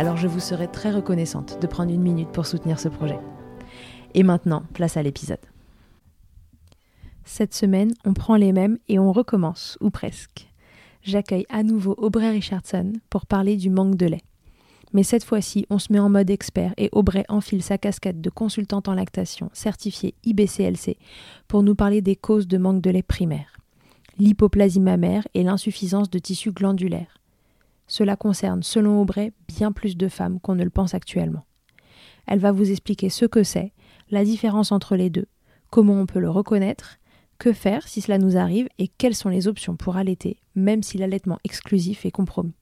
Alors je vous serai très reconnaissante de prendre une minute pour soutenir ce projet. Et maintenant, place à l'épisode. Cette semaine, on prend les mêmes et on recommence, ou presque j'accueille à nouveau Aubrey Richardson pour parler du manque de lait. Mais cette fois-ci, on se met en mode expert et Aubrey enfile sa casquette de consultante en lactation certifiée IBCLC pour nous parler des causes de manque de lait primaire, l'hypoplasie mammaire et l'insuffisance de tissu glandulaire. Cela concerne, selon Aubrey, bien plus de femmes qu'on ne le pense actuellement. Elle va vous expliquer ce que c'est, la différence entre les deux, comment on peut le reconnaître que faire si cela nous arrive et quelles sont les options pour allaiter, même si l'allaitement exclusif est compromis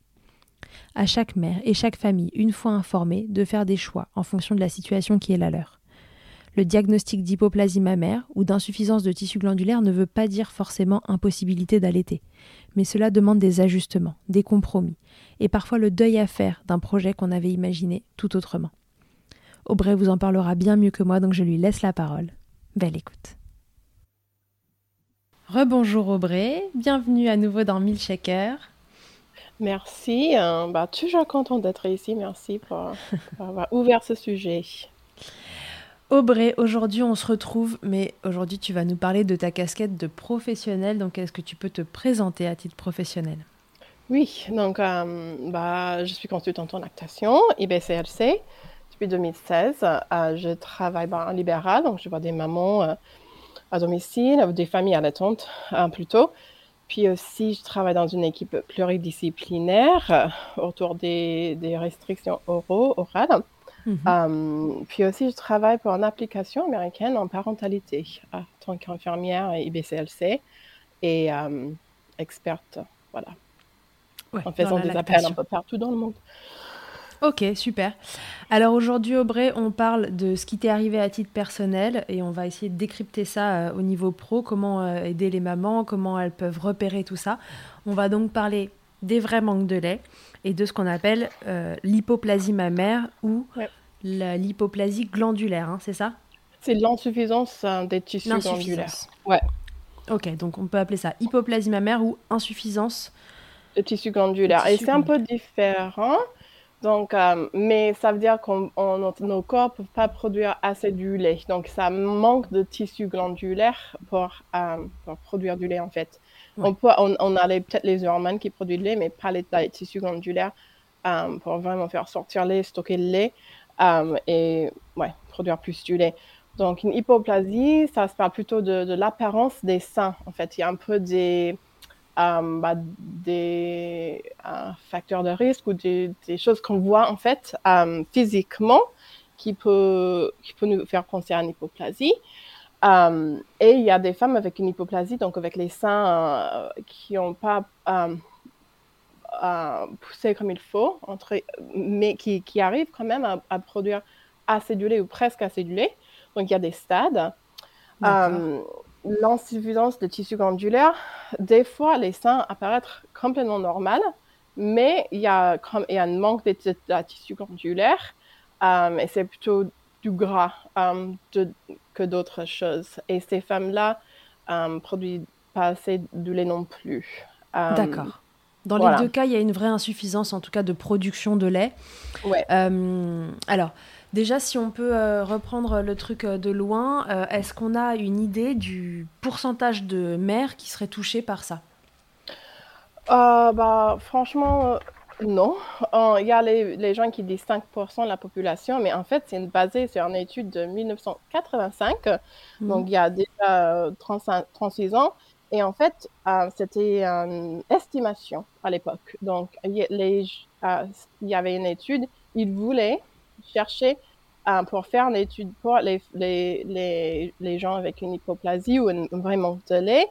À chaque mère et chaque famille, une fois informée, de faire des choix en fonction de la situation qui est la leur. Le diagnostic d'hypoplasie mammaire ou d'insuffisance de tissu glandulaire ne veut pas dire forcément impossibilité d'allaiter, mais cela demande des ajustements, des compromis, et parfois le deuil à faire d'un projet qu'on avait imaginé tout autrement. Aubrey vous en parlera bien mieux que moi, donc je lui laisse la parole. Belle écoute. Rebonjour Aubrey, bienvenue à nouveau dans Milkshaker. Merci, euh, bah, toujours content d'être ici, merci pour, avoir ouvert ce sujet. Aubrey, aujourd'hui on se retrouve, mais aujourd'hui tu vas nous parler de ta casquette de professionnel, donc est-ce que tu peux te présenter à titre professionnel? Oui, donc euh, bah, je suis consultante en lactation, IBCLC, depuis 2016. Euh, je travaille en libéral, donc je vois des mamans à domicile, des familles allaitantes hein, plutôt. Puis aussi, je travaille dans une équipe pluridisciplinaire euh, autour des, des, restrictions oraux, orales. Mhm. Euh, puis aussi, je travaille pour une application américaine en parentalité en tant qu'infirmière IBCLC et euh, experte, voilà, en faisant des appels un peu partout dans le monde. Ok, super. Alors aujourd'hui, Aubrey, on parle de ce qui t'est arrivé à titre personnel et on va essayer de décrypter ça euh, au niveau pro, comment euh, aider les mamans, comment elles peuvent repérer tout ça. On va donc parler des vrais manques de lait et de ce qu'on appelle euh, l'hypoplasie mammaire ou l'hypoplasie glandulaire, hein, c'est ça? C'est l'insuffisance des tissus glandulaires. Ouais. Ok, donc on peut appeler ça hypoplasie mammaire ou insuffisance de tissu glandulaire. et c'est un peu différent donc, euh, mais ça veut dire que nos corps ne peuvent pas produire assez du lait. Donc, ça manque de tissu glandulaire pour, euh, pour produire du lait, en fait. On, peut, on, on a peut-être les hormones qui produisent du lait, mais pas les, tissus glandulaires euh, pour vraiment faire sortir le lait, stocker le lait et ouais, produire plus du lait. Donc, une hypoplasie, ça se parle plutôt de, l'apparence des seins. En fait, il y a un peu des, euh, bah, des facteurs de risque ou des, choses qu'on voit en fait physiquement qui peut, qui peut nous faire penser à une hypoplasie. et il y a des femmes avec une hypoplasie, donc avec les seins qui n'ont pas poussé comme il faut, entre, mais qui, qui arrivent quand même à, à produire acédulé ou presque acédulé. Donc, il y a des stades. Euh, l'insuffisance de tissu glandulaire, des fois, les seins apparaissent complètement normales, mais il y a, il y a un manque de, tissu glandulaire euh, et c'est plutôt du gras euh, que d'autres choses. Et ces femmes-là ne produisent pas assez de lait non plus. D'accord. Dans les deux cas, il y a une vraie insuffisance, en tout cas, de production de lait. Ouais. alors, Déjà, si on peut euh, reprendre le truc euh, de loin, euh, est-ce qu'on a une idée du pourcentage de mères qui seraient touchées par ça? Bah, Franchement, non. Il y a les, gens qui disent 5% de la population, mais en fait, c'est basé sur une étude de 1985, mhm. donc il y a déjà 36 ans. Et en fait, c'était une estimation à l'époque. Donc, il y avait une étude, ils voulaient chercher euh, pour faire l'étude pour les, les, les, les, gens avec une hypoplasie ou un vrai manque de lait.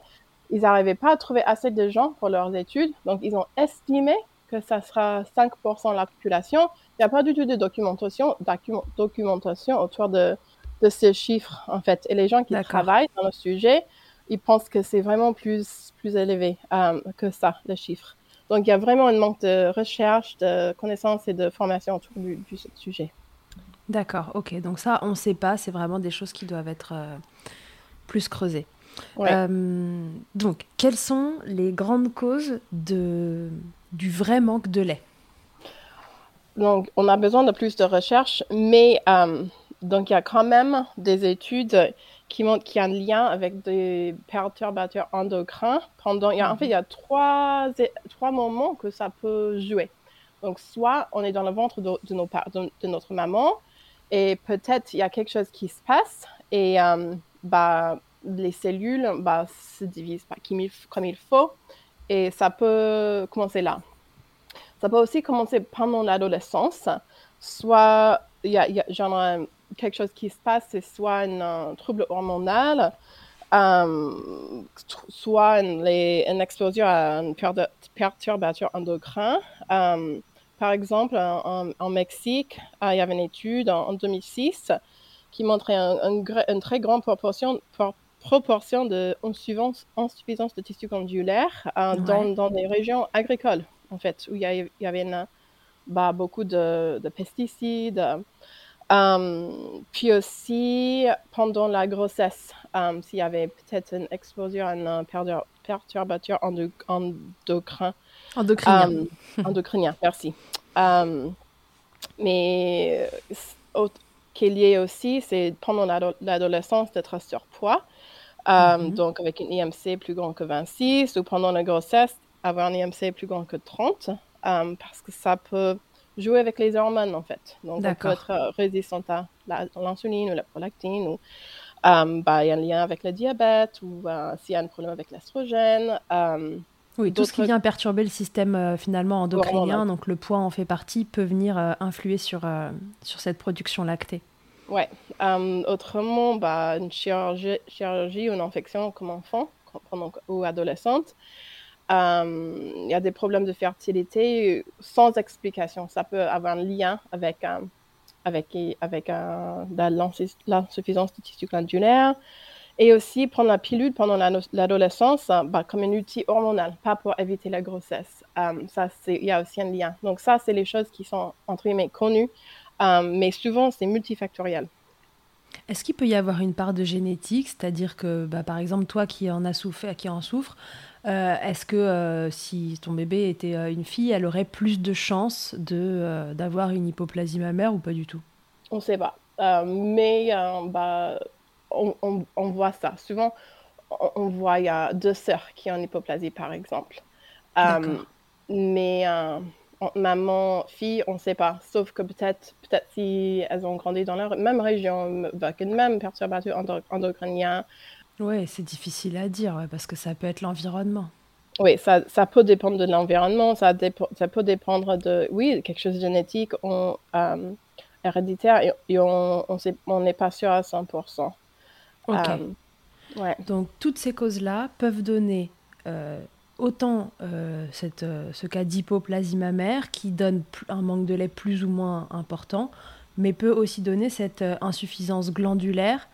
Ils n'arrivaient pas à trouver assez de gens pour leurs études, donc ils ont estimé que ça sera 5% de la population. Il n'y a pas du tout de documentation, documentation autour de, de ces chiffres, en fait. Et les gens qui travaillent dans le sujet, ils pensent que c'est vraiment plus, plus élevé euh, que ça, les chiffres. Donc, il y a vraiment un manque de recherche, de connaissances et de formation autour du, du sujet. D'accord, ok. Donc ça, on ne sait pas, c'est vraiment des choses qui doivent être euh, plus creusées. Euh, donc, quelles sont les grandes causes de, du vrai manque de lait? Donc, on a besoin de plus de recherches, mais donc il y a quand même des études qui qu'il y a un lien avec des perturbateurs endocrins. Pendant, il y a, en fait, il y a trois, trois moments que ça peut jouer. Donc, soit on est dans le ventre de, de, nos, de notre maman, et peut-être il y a quelque chose qui se passe et euh, bah, les cellules bah, se divisent pas comme il faut et ça peut commencer là. Ça peut aussi commencer pendant l'adolescence, soit il y a, y a genre, quelque chose qui se passe, c'est soit un trouble hormonal, euh, soit une, une, exposition à un perturbateur endocrin. Euh, par exemple, en, Mexique, euh, il y avait une étude en, 2006 qui montrait une très grande proportion, proportion de insuffisance, de tissu glandulaire dans, dans, des régions agricoles, en fait, où il y, avait bah, beaucoup de, pesticides. Euh, puis aussi, pendant la grossesse, s'il y avait peut-être une explosion à un perturbateur endocrin Endocrinien. Euh, endocrinien, merci. Mais euh, qui est lié aussi, c'est pendant l'adolescence d'être surpoids. Mm Donc, avec une IMC plus grand que 26, ou pendant la grossesse, avoir un IMC plus grand que 30, parce que ça peut jouer avec les hormones, en fait. Donc, on peut être résistant à l'insuline ou la prolactine, ou bah, il y a un lien avec le diabète, ou s'il y a un problème avec l'estrogène. Oui, tout ce qui vient perturber le système euh, finalement endocrinien, donc le poids en fait partie, peut venir euh, influer sur, euh, sur cette production lactée. Oui. autrement, bah, une chirurgie, chirurgie, ou une infection comme enfant ou adolescente, il y a des problèmes de fertilité sans explication. Ça peut avoir un lien avec, avec, avec l'insuffisance du tissu glandulaire, et aussi prendre la pilule pendant l'adolescence bah, comme un outil hormonal, pas pour éviter la grossesse. Euh, ça, il y a aussi un lien. Donc ça, c'est les choses qui sont, entre guillemets, connues, euh, mais souvent, c'est multifactoriel. Est-ce qu'il peut y avoir une part de génétique, c'est-à-dire que, bah, par exemple, toi qui en as souffert, qui en souffre, euh, est-ce que si ton bébé était une fille, elle aurait plus de chances de d'avoir une hypoplasie mammaire ou pas du tout? On ne sait pas. mais bah, on, voit ça. Souvent, on, voit, il y a deux sœurs qui ont une hypoplasie, par exemple. Euh, mais euh, maman, fille, on ne sait pas. Sauf que peut-être peut si elles ont grandi dans la même région, avec une même perturbation endocrinien. Oui, c'est difficile à dire parce que ça peut être l'environnement. Oui, ça, ça, peut dépendre de l'environnement, ça, ça, peut dépendre de, oui, quelque chose de génétique, on, euh, héréditaire, et, on n'est pas sûr à 100%. Ok. Euh, ouais. Donc, toutes ces causes-là peuvent donner euh, autant cette, ce cas d'hypoplasie mammaire qui donne un manque de lait plus ou moins important, mais peut aussi donner cette insuffisance glandulaire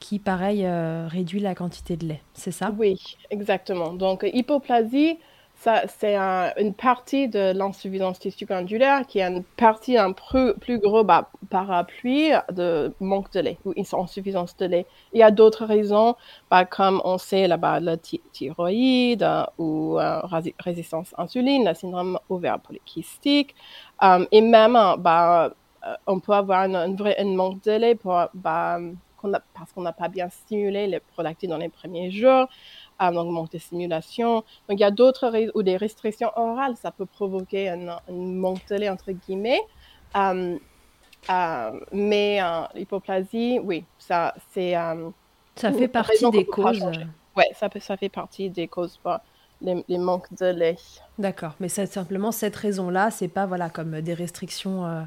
qui, pareil, euh, réduit la quantité de lait. C'est ça? Oui, exactement. Donc, hypoplasie, ça, c'est une partie de l'insuffisance tissu-glandulaire qui est une partie un plus, plus gros bah, parapluie de manque de lait ou insuffisance de lait. Il y a d'autres raisons, bah, comme on sait là-bas, la thyroïde euh, ou euh, résistance insuline, le syndrome ovaire polykystique. et même, bah, on peut avoir une, vraie, manque de lait bah, parce qu'on n'a pas bien stimulé les prolactines dans les premiers jours, euh, donc manque de stimulation. Donc il y a d'autres ou des restrictions orales, ça peut provoquer un, manque de lait entre guillemets. Euh, euh, mais l'hypoplasie, oui, ça c'est. ça fait partie des causes. Oui, ça, ça fait partie des causes pour les, les manques de lait. D'accord, mais c'est simplement cette raison-là, c'est pas voilà comme des restrictions euh,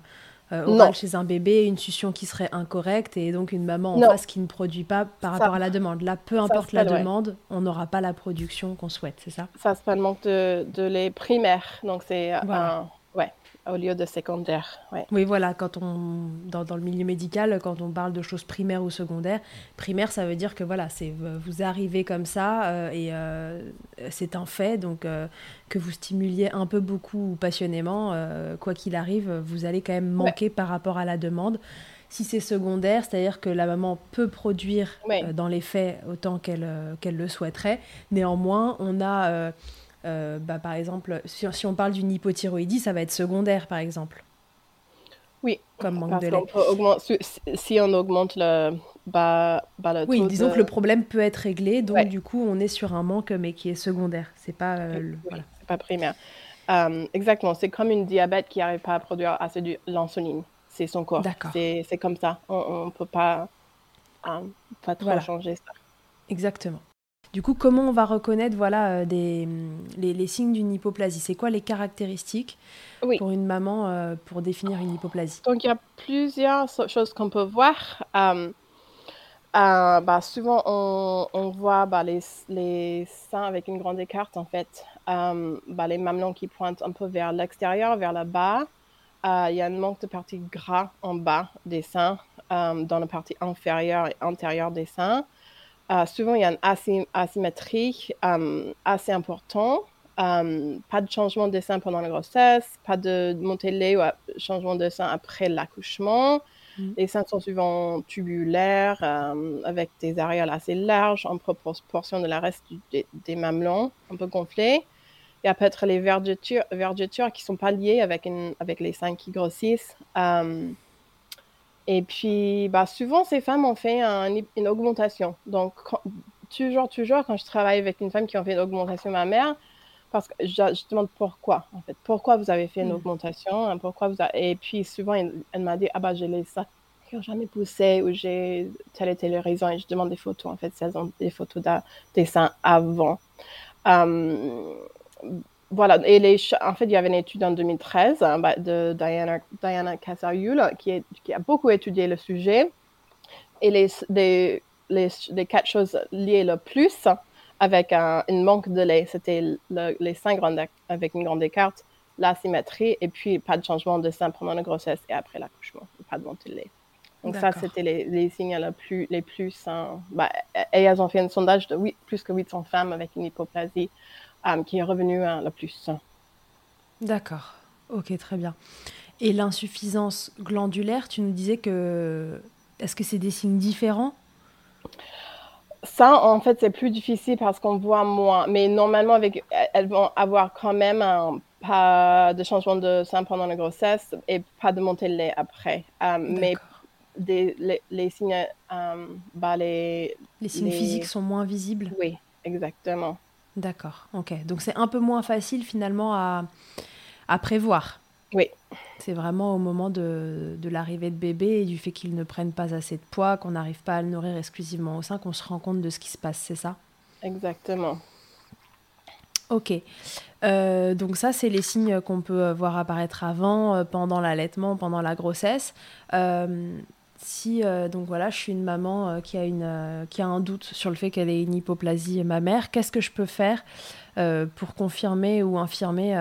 chez un bébé, une succion qui serait incorrecte et donc une maman en face qui ne produit pas par rapport à la demande. Là, peu importe la demande, on n'aura pas la production qu'on souhaite, c'est ça? Ça, c'est pas le manque de, de lait primaire. Donc, c'est un, ouais, au lieu de secondaire. Oui, voilà, quand on, dans, dans, le milieu médical, quand on parle de choses primaires ou secondaires, primaire, ça veut dire que voilà, c'est vous arrivez comme ça euh, et euh, c'est un fait, donc euh, que vous stimuliez un peu beaucoup ou passionnément, quoi qu'il arrive, vous allez quand même manquer par rapport à la demande. Si c'est secondaire, c'est-à-dire que la maman peut produire dans les faits autant qu'elle qu'elle le souhaiterait, néanmoins, on a euh, bah, par exemple, si, si, on parle d'une hypothyroïdie, ça va être secondaire, par exemple. Oui, comme manque de lait. si, si, on augmente le, bah, bah, le oui, disons que le problème peut être réglé, donc du coup, on est sur un manque, mais qui est secondaire. C'est pas, euh, voilà. pas primaire. Euh, exactement, c'est comme une diabète qui n'arrive pas à produire assez de l'insuline. C'est son corps. C'est comme ça. On ne peut pas, pas trop changer ça. Exactement. Du coup, comment on va reconnaître voilà, euh, des, les, signes d'une hypoplasie? C'est quoi les caractéristiques pour une maman euh, pour définir une hypoplasie? Donc, il y a plusieurs choses qu'on peut voir. Euh, bah, souvent, on, voit bah, les, les, seins avec une grande écarte, en fait. Bah, les mamelons qui pointent un peu vers l'extérieur, vers le bas. Il y a un manque de partie gras en bas des seins, dans la partie inférieure et antérieure des seins. Euh, souvent, il y a une asymétrie euh, assez importante. Euh, pas de changement de sein pendant la grossesse, pas de montée de lait ou changement de sein après l'accouchement. Mm. Les seins sont souvent tubulaires, avec des aréoles assez larges en proportion de la reste des mamelons, un peu gonflés. Il y a peut-être les vergetures, vergetures qui ne sont pas liées avec, avec les seins qui grossissent. Et puis, bah, souvent, ces femmes ont fait une augmentation. Donc, toujours, toujours, quand je travaille avec une femme qui a fait une augmentation mammaire, parce que je, demande pourquoi, en fait. Pourquoi vous avez fait une mm. augmentation hein, pourquoi vous Et puis, souvent, elle, m'a dit, ah bah, j'ai les seins qui n'ont jamais poussé ou j'ai telle et telle raison. Et je demande des photos, en fait, si elles ont des photos des seins avant. Voilà, et les, en fait, il y avait une étude en 2013 hein, bah, de Diana, Diana qui, qui, a beaucoup étudié le sujet. Et les, les, les, quatre choses liées le plus avec un, une manque de lait, c'était les seins grands avec une grande écarte, l'asymétrie, et puis pas de changement de sein pendant la grossesse et après l'accouchement, pas de montée de lait. Donc ça, c'était les, les, signes les plus, les plus hein, bah, et elles ont fait un sondage de plus que 800 femmes avec une hypoplasie qui est revenu à la plus. D'accord. Ok, très bien. Et l'insuffisance glandulaire, tu nous disais que. Est-ce que c'est des signes différents? Ça, en fait, c'est plus difficile parce qu'on voit moins. Mais normalement, avec, elles vont avoir quand même un, pas de changement de sein pendant la grossesse et pas de montée de lait après. Euh, mais des, les, signes. Euh, bah, les, les signes physiques sont moins visibles? Oui, exactement. D'accord, ok. Donc c'est un peu moins facile finalement à, à prévoir. Oui. C'est vraiment au moment de, de l'arrivée de bébé et du fait qu'il ne prenne pas assez de poids, qu'on n'arrive pas à le nourrir exclusivement au sein, qu'on se rend compte de ce qui se passe, c'est ça? Exactement. Ok. Euh, donc ça, c'est les signes qu'on peut voir apparaître avant, euh, pendant l'allaitement, pendant la grossesse. Euh, si donc voilà, je suis une maman qui a une qui a un doute sur le fait qu'elle ait une hypoplasie mammaire, qu'est-ce que je peux faire pour confirmer ou infirmer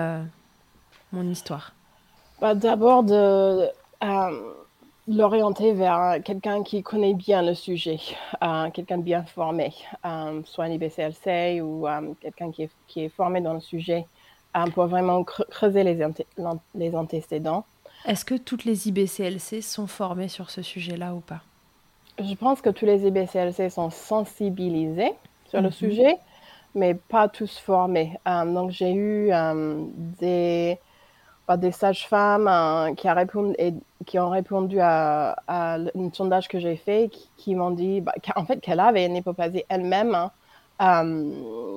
mon histoire? Bah, D'abord de l'orienter vers quelqu'un qui connaît bien le sujet, euh, quelqu'un de bien formé, euh, soit un IBCLC ou euh, quelqu'un qui est, qui est, formé dans le sujet pour vraiment creuser les, les antécédents. Est-ce que toutes les IBCLC sont formées sur ce sujet-là ou pas? Je pense que tous les IBCLC sont sensibilisés sur le mhm. sujet, mais pas tous formés. donc j'ai eu des des sages-femmes euh, qui, qui, ont répondu à, un sondage que j'ai fait, qui, m'ont dit, bah, en fait, qu'elle avait une hypoplasie elle-même, hein, euh,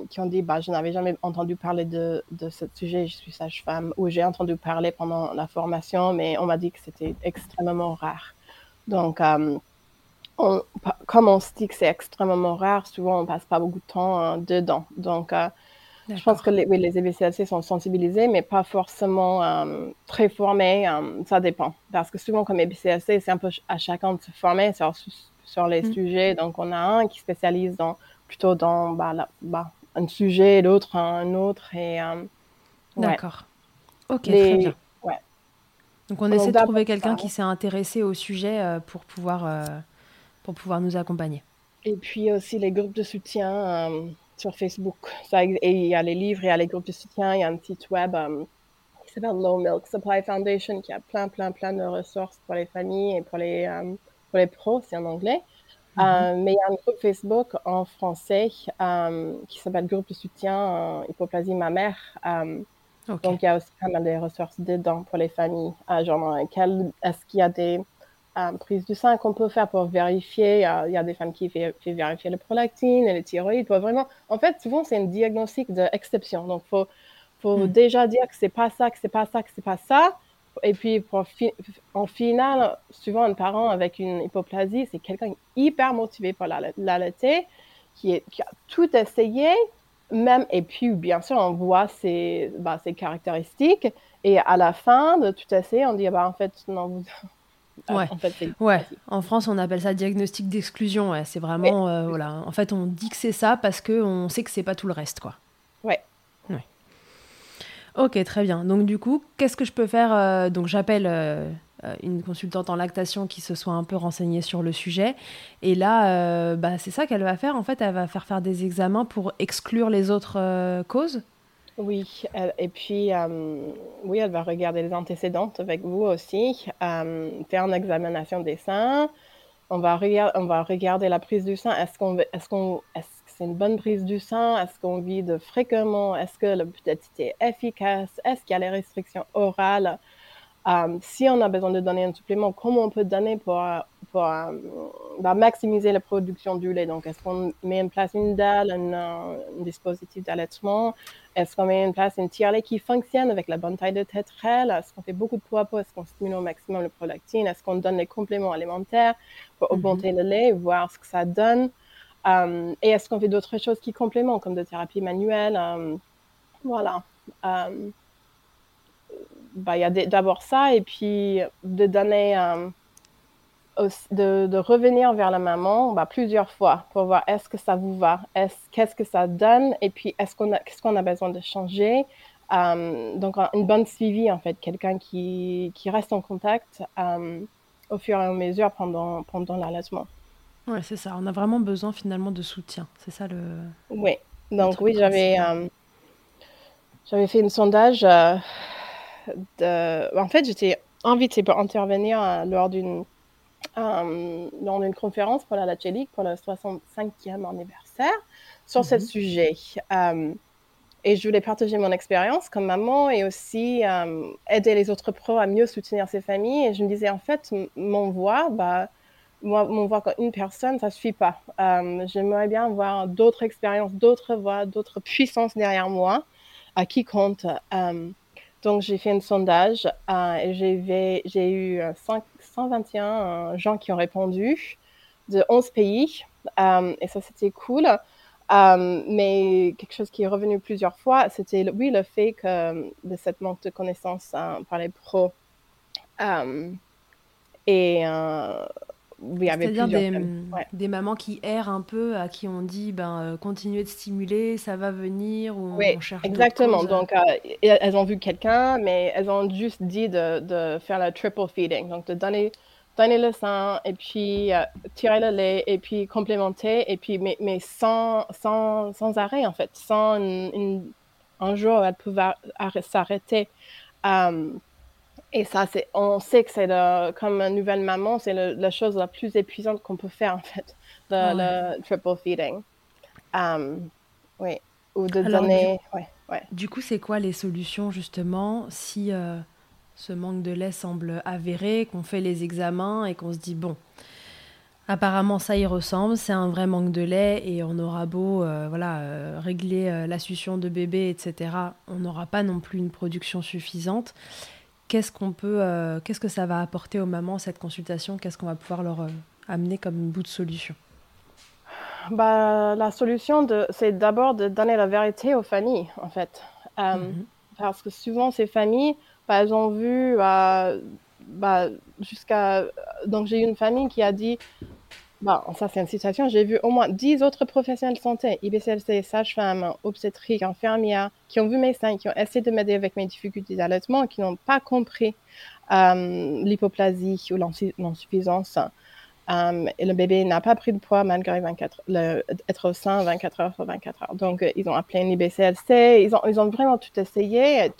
qui ont dit, bah, je n'avais jamais entendu parler de, de ce sujet, je suis sage-femme, ou j'ai entendu parler pendant la formation, mais on m'a dit que c'était extrêmement rare. Donc, euh, comme on se dit que c'est extrêmement rare, souvent on passe pas beaucoup de temps dedans. Donc, je pense que les, oui, les EBCLC sont sensibilisés, mais pas forcément euh, très formés. Euh, ça dépend. Parce que souvent, comme EBCLC, c'est un peu à chacun de se former sur, sur les mm. sujets. Donc, on a un qui spécialise dans, plutôt dans bah, bah, un sujet, l'autre un autre. Et, euh, D'accord. Ok, très bien. Donc, on essaie de trouver quelqu'un qui s'est intéressé au sujet pour, pouvoir, pour pouvoir nous accompagner. Et puis aussi les groupes de soutien sur Facebook. Ça, et il y a les livres, il y a les groupes de soutien, il y a un site web euh, qui s'appelle Low Milk Supply Foundation qui a plein, plein, plein de ressources pour les familles et pour les, euh, pour les pros, c'est en anglais. Mm-hmm. Euh, mais il y a un groupe Facebook en français qui s'appelle Groupe de soutien hypoplasie mammaire. Donc, il y a aussi pas mal de ressources dedans pour les familles. genre, est-ce qu'il y a des prise du sein qu'on peut faire pour vérifier. Il y a des femmes qui font vérifier le prolactine et le thyroïde. Pour vraiment, en fait, souvent, c'est un diagnostic d'exception. Donc, il faut, faut hmm. déjà dire que c'est pas ça, que c'est pas ça, que c'est pas ça. Et puis, pour en final, souvent, un parent avec une hypoplasie, c'est quelqu'un hyper motivé pour l'allaiter, qui, qui a tout essayé, même, et puis, bien sûr, on voit ses, bah, ses caractéristiques. Et à la fin de tout essayer, on dit, bah, en fait, non, vous, ah, ouais. En, fait, ouais. en France, on appelle ça diagnostic d'exclusion. Ouais. C'est vraiment, euh, voilà. En fait, on dit que c'est ça parce qu'on sait que c'est pas tout le reste, quoi. Ouais. Ok, très bien. Donc du coup, qu'est-ce que je peux faire euh, Donc j'appelle euh, une consultante en lactation qui se soit un peu renseignée sur le sujet. Et là, bah, c'est ça qu'elle va faire. En fait, elle va faire faire des examens pour exclure les autres causes. Oui, et puis, euh, oui, elle va regarder les antécédentes avec vous aussi, euh, faire une examination des seins. On va, on va regarder la prise du sein. Est-ce qu'on, que c'est une bonne prise du sein? Est-ce qu'on vide fréquemment? Est-ce que la est efficace? Est-ce qu'il y a les restrictions orales? Euh, si on a besoin de donner un supplément, comment on peut donner pour, pour bah, maximiser la production du lait? Donc, est-ce qu'on met en place une dalle, un, dispositif d'allaitement? Est-ce qu'on met en place une tire-lait qui fonctionne avec la bonne taille de tétrelle Est-ce qu'on fait beaucoup de poids Est-ce qu'on stimule au maximum le prolactine Est-ce qu'on donne les compléments alimentaires pour mm-hmm. augmenter le lait, voir ce que ça donne? Euh, Et est-ce qu'on fait d'autres choses qui complémentent, comme de thérapie manuelle euh, Voilà bah, il y a d'abord ça, et puis de donner, euh, de, revenir vers la maman bah, plusieurs fois pour voir est-ce que ça vous va, qu'est-ce que ça donne, et puis est-ce qu'on a, besoin de changer. Euh, donc, une bonne suivi, en fait, quelqu'un qui, reste en contact euh, au fur et à mesure pendant, pendant l'allaitement. Oui, c'est ça. On a vraiment besoin finalement de soutien. C'est ça le. Oui. Donc, oui, j'avais, j'avais fait un sondage en fait, j'étais invitée pour intervenir euh, lors d'une euh, lors d'une conférence pour la League pour le 65e anniversaire sur ce mhm. sujet. Euh, et je voulais partager mon expérience comme maman et aussi aider les autres pros à mieux soutenir ces familles. Et je me disais, en fait, mon voix, bah, moi, mon voix comme une personne, ça suffit pas. J'aimerais bien avoir d'autres expériences, d'autres voix, d'autres puissances derrière moi, à qui compte Donc, j'ai fait un sondage et j'ai eu 121 gens qui ont répondu de 11 pays. et ça, c'était cool. mais quelque chose qui est revenu plusieurs fois, c'était oui le fait que de cette manque de connaissances par les pros et c'est-à-dire des, des, mamans qui errent un peu, à qui on dit ben, euh, continuez de stimuler, ça va venir, ou oui, on cherche exactement. Donc, euh, elles ont vu quelqu'un, mais elles ont juste dit de, de, faire le triple feeding, donc de donner, donner le sein, et puis euh, tirer le lait, et puis complémenter, et puis, mais, mais sans, sans, sans arrêt, en fait, sans une, un jour elle pouvait s'arrêter. Et ça, c'est, on sait que c'est comme une nouvelle maman, c'est la chose la plus épuisante qu'on peut faire en fait, le, triple feeding. Um, oui, ou de donner. Du, ouais, ouais. du coup, c'est quoi les solutions justement si euh, ce manque de lait semble avéré, qu'on fait les examens et qu'on se dit bon, apparemment ça y ressemble, c'est un vrai manque de lait et on aura beau euh, voilà euh, régler la succion de bébé, etc. On n'aura pas non plus une production suffisante qu'est-ce qu'on peut, euh, qu'est-ce que ça va apporter aux mamans cette consultation? Qu'est-ce qu'on va pouvoir leur euh, amener comme bout de solution? Bah, la solution, c'est d'abord de donner la vérité aux familles, en fait. Euh, mhm. Parce que souvent, ces familles, bah, elles ont vu bah, jusqu'à... Donc, j'ai eu une famille qui a dit, Bon, ça, c'est une situation. J'ai vu au moins 10 autres professionnels de santé, IBCLC, sages-femmes, obstétriques, infirmières, qui ont vu mes seins, qui ont essayé de m'aider avec mes difficultés d'allaitement, qui n'ont pas compris euh, l'hypoplasie ou l'insuffisance. Euh, et le bébé n'a pas pris de poids malgré 24, le, être au sein 24 heures sur 24 heures. Donc, euh, ils ont appelé un IBCLC. Ils ont, ils ont vraiment tout essayé,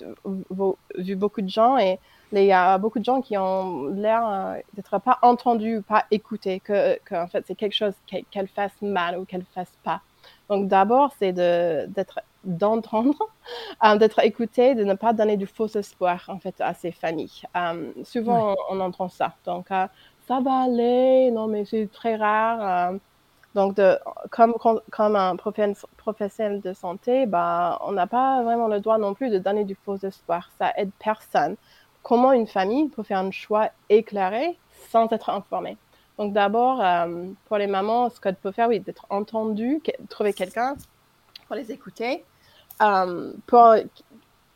vu beaucoup de gens et il y a beaucoup de gens qui ont l'air euh, d'être pas entendus, pas écoutés, que, en fait c'est quelque chose qu'elle fasse mal ou qu'elle fasse pas. Donc d'abord c'est d'être d'entendre, euh, d'être écouté, de ne pas donner du faux espoir en fait à ces familles. Euh, souvent on, entend ça. Donc ça va aller, non mais c'est très rare. donc de, comme comme un professionnel de santé, bah on n'a pas vraiment le droit non plus de donner du faux espoir. Ça aide personne comment une famille peut faire un choix éclairé sans être informée. Donc d'abord, euh, pour les mamans, ce qu'elles peuvent faire, oui, d'être entendues, trouver quelqu'un pour les écouter, euh, pour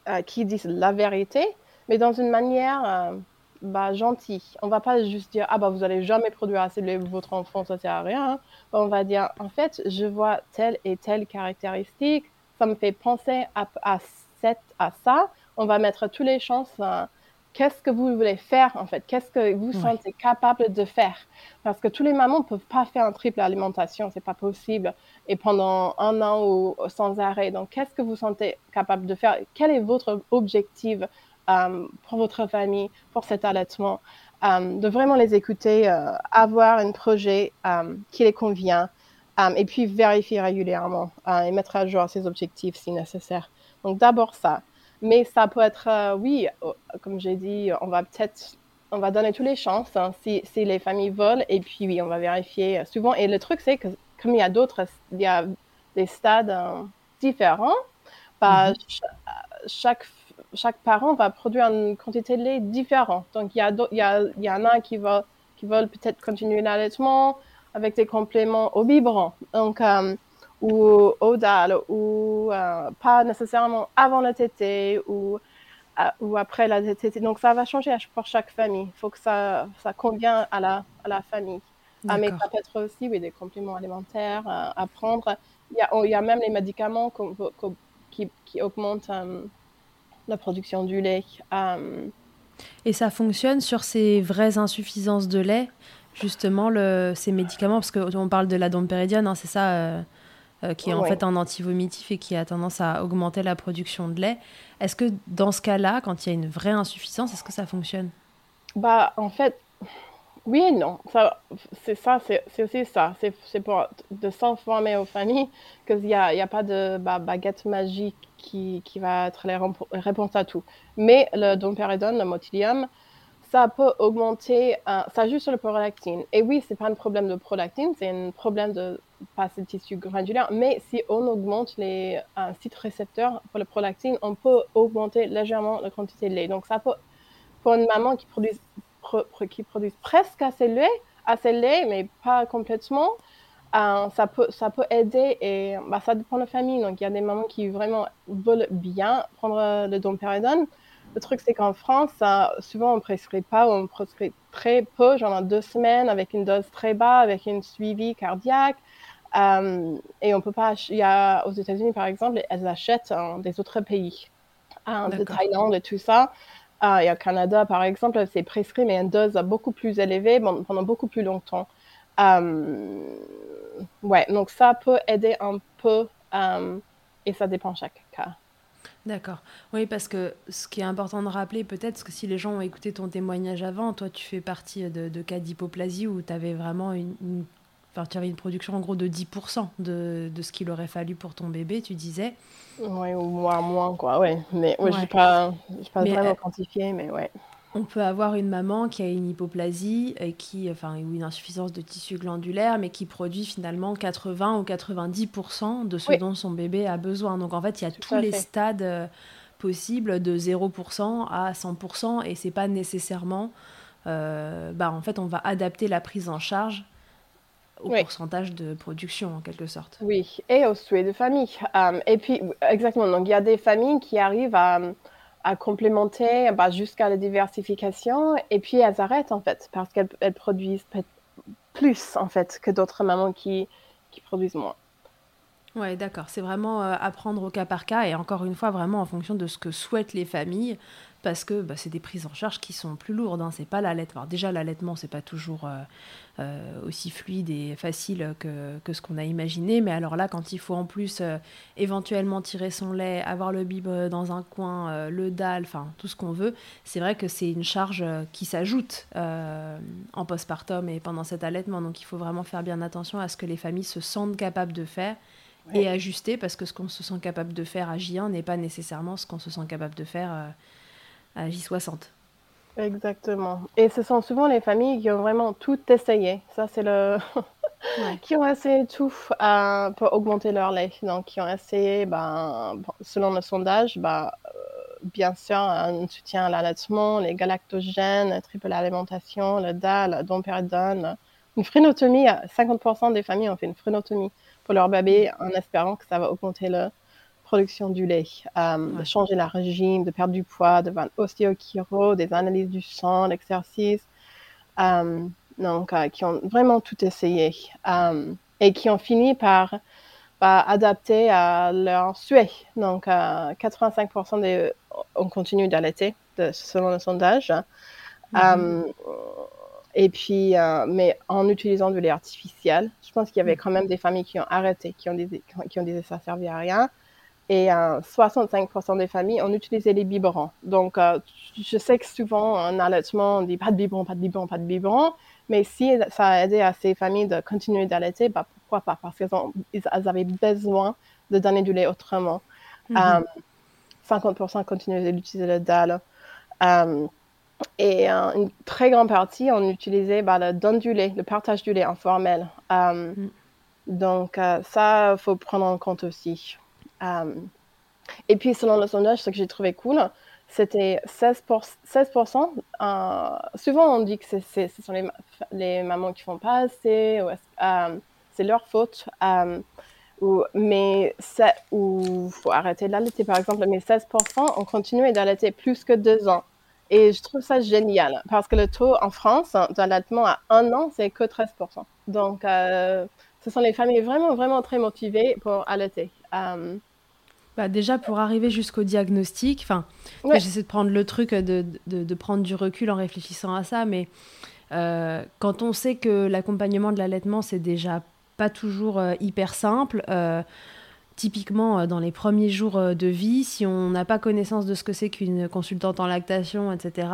euh, qui disent la vérité, mais dans une manière bah, gentille. On va pas juste dire ah bah vous allez jamais produire assez de votre enfant, ça sert à rien. Hein. On va dire en fait je vois telle et telle caractéristique, ça me fait penser à, à, cette, à ça. On va mettre toutes les chances qu'est-ce que vous voulez faire en fait? Qu'est-ce que vous sentez capable de faire? Parce que tous les mamans ne peuvent pas faire un triple alimentation, c'est pas possible. Et pendant un an ou sans arrêt. Donc, qu'est-ce que vous sentez capable de faire? Quel est votre objectif euh, pour votre famille, pour cet allaitement? Euh, De vraiment les écouter, euh, avoir un projet qui les convient. et puis vérifier régulièrement et mettre à jour ses objectifs si nécessaire. Donc d'abord ça. Mais ça peut être, euh, oui, euh, comme j'ai dit, on va peut-être, on va donner toutes les chances hein, si, si, les familles veulent. Et puis, oui, on va vérifier souvent. Et le truc, c'est que comme il y a d'autres, il y a des stades euh, différents, bah, mm-hmm. chaque, chaque parent va produire une quantité de lait différente. Donc, il y, a il, y a, il y en a qui veulent, qui veulent peut-être continuer l'allaitement avec des compléments au biberon. Donc, ou au dalle ou euh, pas nécessairement avant le tété ou, euh, ou après la tété. Donc ça va changer pour chaque famille. Il faut que ça, ça convienne à la, à la famille. Ah, mais ça peut être aussi oui, des compléments alimentaires euh, à prendre. Il y, a, il y, a, même les médicaments qui, qui, augmentent la production du lait. Et ça fonctionne sur ces vraies insuffisances de lait, justement, le, ces médicaments, parce qu'on parle de la dompéridione, hein, c'est ça euh, qui est en fait un antivomitif et qui a tendance à augmenter la production de lait. Est-ce que dans ce cas-là, quand il y a une vraie insuffisance, est-ce que ça fonctionne? Bah, en fait, oui et non. C'est ça, c'est aussi ça. C'est pour de s'informer aux familles qu'il n'y a, a pas de bah, baguette magique qui, qui, va être la réponse à tout. Mais le dompéridone, le motilium, ça peut augmenter, euh, ça joue sur le prolactine. Et oui, c'est pas un problème de prolactine, c'est un problème de pas de tissu granulaire. Mais si on augmente les sites récepteurs pour la prolactine, on peut augmenter légèrement la quantité de lait. Donc, ça peut, pour une maman qui produit, qui produit presque assez de lait, assez lait, mais pas complètement, euh, ça, peut, ça peut aider et bah, ça dépend de la famille. Donc, il y a des mamans qui vraiment veulent bien prendre le domperidone. Le truc, c'est qu'en France, souvent, on ne prescrit pas ou on prescrit très peu, genre deux semaines, avec une dose très basse, avec une suivi cardiaque. Euh, et on peut pas. Il y a aux États-Unis, par exemple, elles achètent des autres pays, hein, de Thaïlande et tout ça. Euh, et au Canada, par exemple, c'est prescrit, mais une dose beaucoup plus élevée pendant beaucoup plus longtemps. Euh, ouais, donc ça peut aider un peu et ça dépend chaque cas. D'accord. Oui, parce que ce qui est important de rappeler, peut-être, que si les gens ont écouté ton témoignage avant, toi, tu fais partie de, cas d'hypoplasie où tu avais vraiment une, tu avais une production en gros de 10% de, de ce qu'il aurait fallu pour ton bébé, tu disais. Oui, ou moins, moins quoi, ouais. Mais ouais, je n'ai pas, pas vraiment quantifié, mais ouais on peut avoir une maman qui a une hypoplasie et qui, enfin, ou une insuffisance de tissu glandulaire, mais qui produit finalement 80 ou 90% de ce dont son bébé a besoin. Donc en fait, il y a tous les stades euh, possibles de 0% à 100% et c'est pas nécessairement. Euh, bah, en fait, on va adapter la prise en charge au pourcentage de production en quelque sorte. Oui, et au souhait de famille. Euh, et puis, exactement, donc il y a des familles qui arrivent à à complémenter bah, jusqu'à la diversification et puis elles arrêtent en fait parce qu'elles produisent plus en fait que d'autres mamans qui, qui produisent moins. Ouais, d'accord. C'est vraiment euh, apprendre au cas par cas et encore une fois vraiment en fonction de ce que souhaitent les familles parce que bah, c'est des prises en charge qui sont plus lourdes. Hein. C'est pas l'allaitement. Déjà l'allaitement c'est pas toujours euh, euh, aussi fluide et facile que, que ce qu'on a imaginé, mais alors là quand il faut en plus éventuellement tirer son lait, avoir le bib dans un coin, le dalle, enfin tout ce qu'on veut, c'est vrai que c'est une charge qui s'ajoute en postpartum et pendant cet allaitement. Donc il faut vraiment faire bien attention à ce que les familles se sentent capables de faire et ajuster parce que ce qu'on se sent capable de faire à J1 n'est pas nécessairement ce qu'on se sent capable de faire euh, à J60. Exactement. Et ce sont souvent les familles qui ont vraiment tout essayé. Ça, c'est le. qui ont essayé tout euh, pour augmenter leur lait. Donc, qui ont essayé, ben, selon le sondage, ben, euh, bien sûr, un soutien à l'allaitement, les galactogènes, la triple alimentation, le DAL, le dompéridone, une phrénotomie. 50% des familles ont fait une phrénotomie pour leur bébé en espérant que ça va augmenter la production du lait, euh, de changer la régime, de perdre du poids, de faire ostéochiro, des analyses du sang, l'exercice. Euh, donc, euh, qui ont vraiment tout essayé et qui ont fini par, adapter à leur souhait. Donc, 85% des, ont continué d'allaiter, selon le sondage. Mm-hmm. Et puis, euh, mais en utilisant du lait artificiel, je pense qu'il y avait mm. quand même des familles qui ont arrêté, qui ont dit, qui ont dit que ça servait à rien. Et 65% euh, des familles ont utilisé les biberons. Donc, euh, je sais que souvent, en allaitement, on dit pas de biberon, pas de biberon, pas de biberon. Mais si ça a aidé à ces familles de continuer d'allaiter, bah, pourquoi pas? Parce qu'elles avaient besoin de donner du lait autrement. 50% mm-hmm. continuaient d'utiliser le dalle. Et euh, une très grande partie, on utilisait bah, le don du lait, le partage du lait informel. Euh, mm. Donc, euh, ça, il faut prendre en compte aussi. et puis, selon le sondage, ce que j'ai trouvé cool, c'était 16%. 16% souvent, on dit que ce sont les, les, mamans qui font pas assez, c'est leur faute. Ou, mais il faut arrêter d'allaiter, par exemple. Mais 16% ont continué d'allaiter plus que deux ans. Et je trouve ça génial parce que le taux en France d'allaitement à un an, c'est que 13%. Donc, euh, ce sont les familles vraiment, vraiment très motivées pour allaiter. Euh, bah déjà, pour arriver jusqu'au diagnostic, enfin, j'essaie de prendre le truc, de, de, de, prendre du recul en réfléchissant à ça, mais euh, quand on sait que l'accompagnement de l'allaitement, c'est déjà pas toujours hyper simple, typiquement euh, dans les premiers jours euh, de vie, si on n'a pas connaissance de ce que c'est qu'une consultante en lactation, etc.,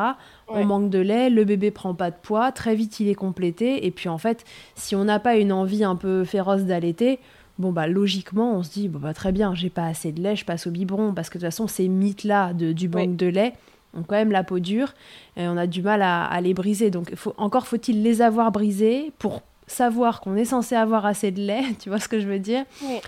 on manque de lait, le bébé prend pas de poids, très vite il est complété, et puis en fait, si on n'a pas une envie un peu féroce d'allaiter, bon bah logiquement on se dit bon bah très bien, j'ai pas assez de lait, je passe au biberon, parce que de toute façon ces mythes là du manque de lait ont quand même la peau dure et on a du mal à, les briser. Donc faut, encore faut-il les avoir brisés pour savoir qu'on est censé avoir assez de lait, tu vois ce que je veux dire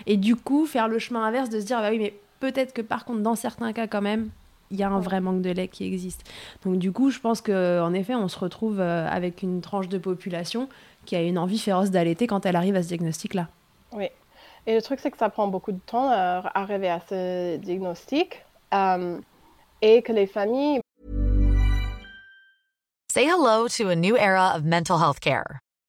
Et du coup, faire le chemin inverse de se dire, bah oui, mais peut-être que par contre, dans certains cas quand même, il y a un vrai manque de lait qui existe. Donc du coup, je pense qu'en effet, on se retrouve euh, avec une tranche de population qui a une envie féroce d'allaiter quand elle arrive à ce diagnostic-là. Oui. Et le truc, c'est que ça prend beaucoup de temps à arriver à ce diagnostic euh, et que les familles... Say hello to a new era of mental health care.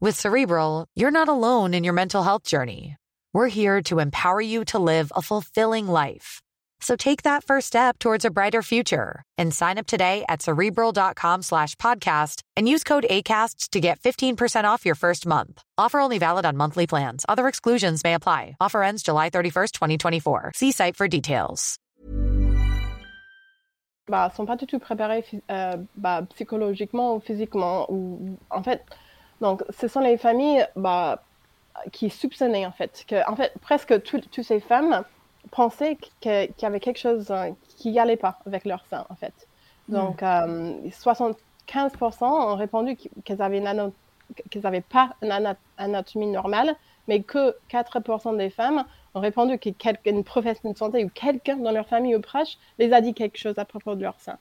With Cerebral, you're not alone in your mental health journey. We're here to empower you to live a fulfilling life. So take that first step towards a brighter future and sign up today at cerebral.com slash podcast and use code ACasts to get 15% off your first month. Offer only valid on monthly plans. Other exclusions may apply. Offer ends July 31st, 2024. See site for details. Bah, sont pas du tout préparés euh, bah, psychologiquement ou physiquement. Ou, en fait, Donc, ce sont les familles bah, qui soupçonnaient, en fait, que, en fait, presque toutes ces femmes pensaient qu'il y avait quelque chose euh, qui n'y allait pas avec leur sein, en fait. Hmm. Donc, 75% euh, ont répondu qu'elles avaient n'avaient pas une anatomie normale, mais que 4% des femmes ont répondu qu'une professionnelle de santé ou quelqu'un dans leur famille ou proche les a dit quelque chose à propos de leur sein.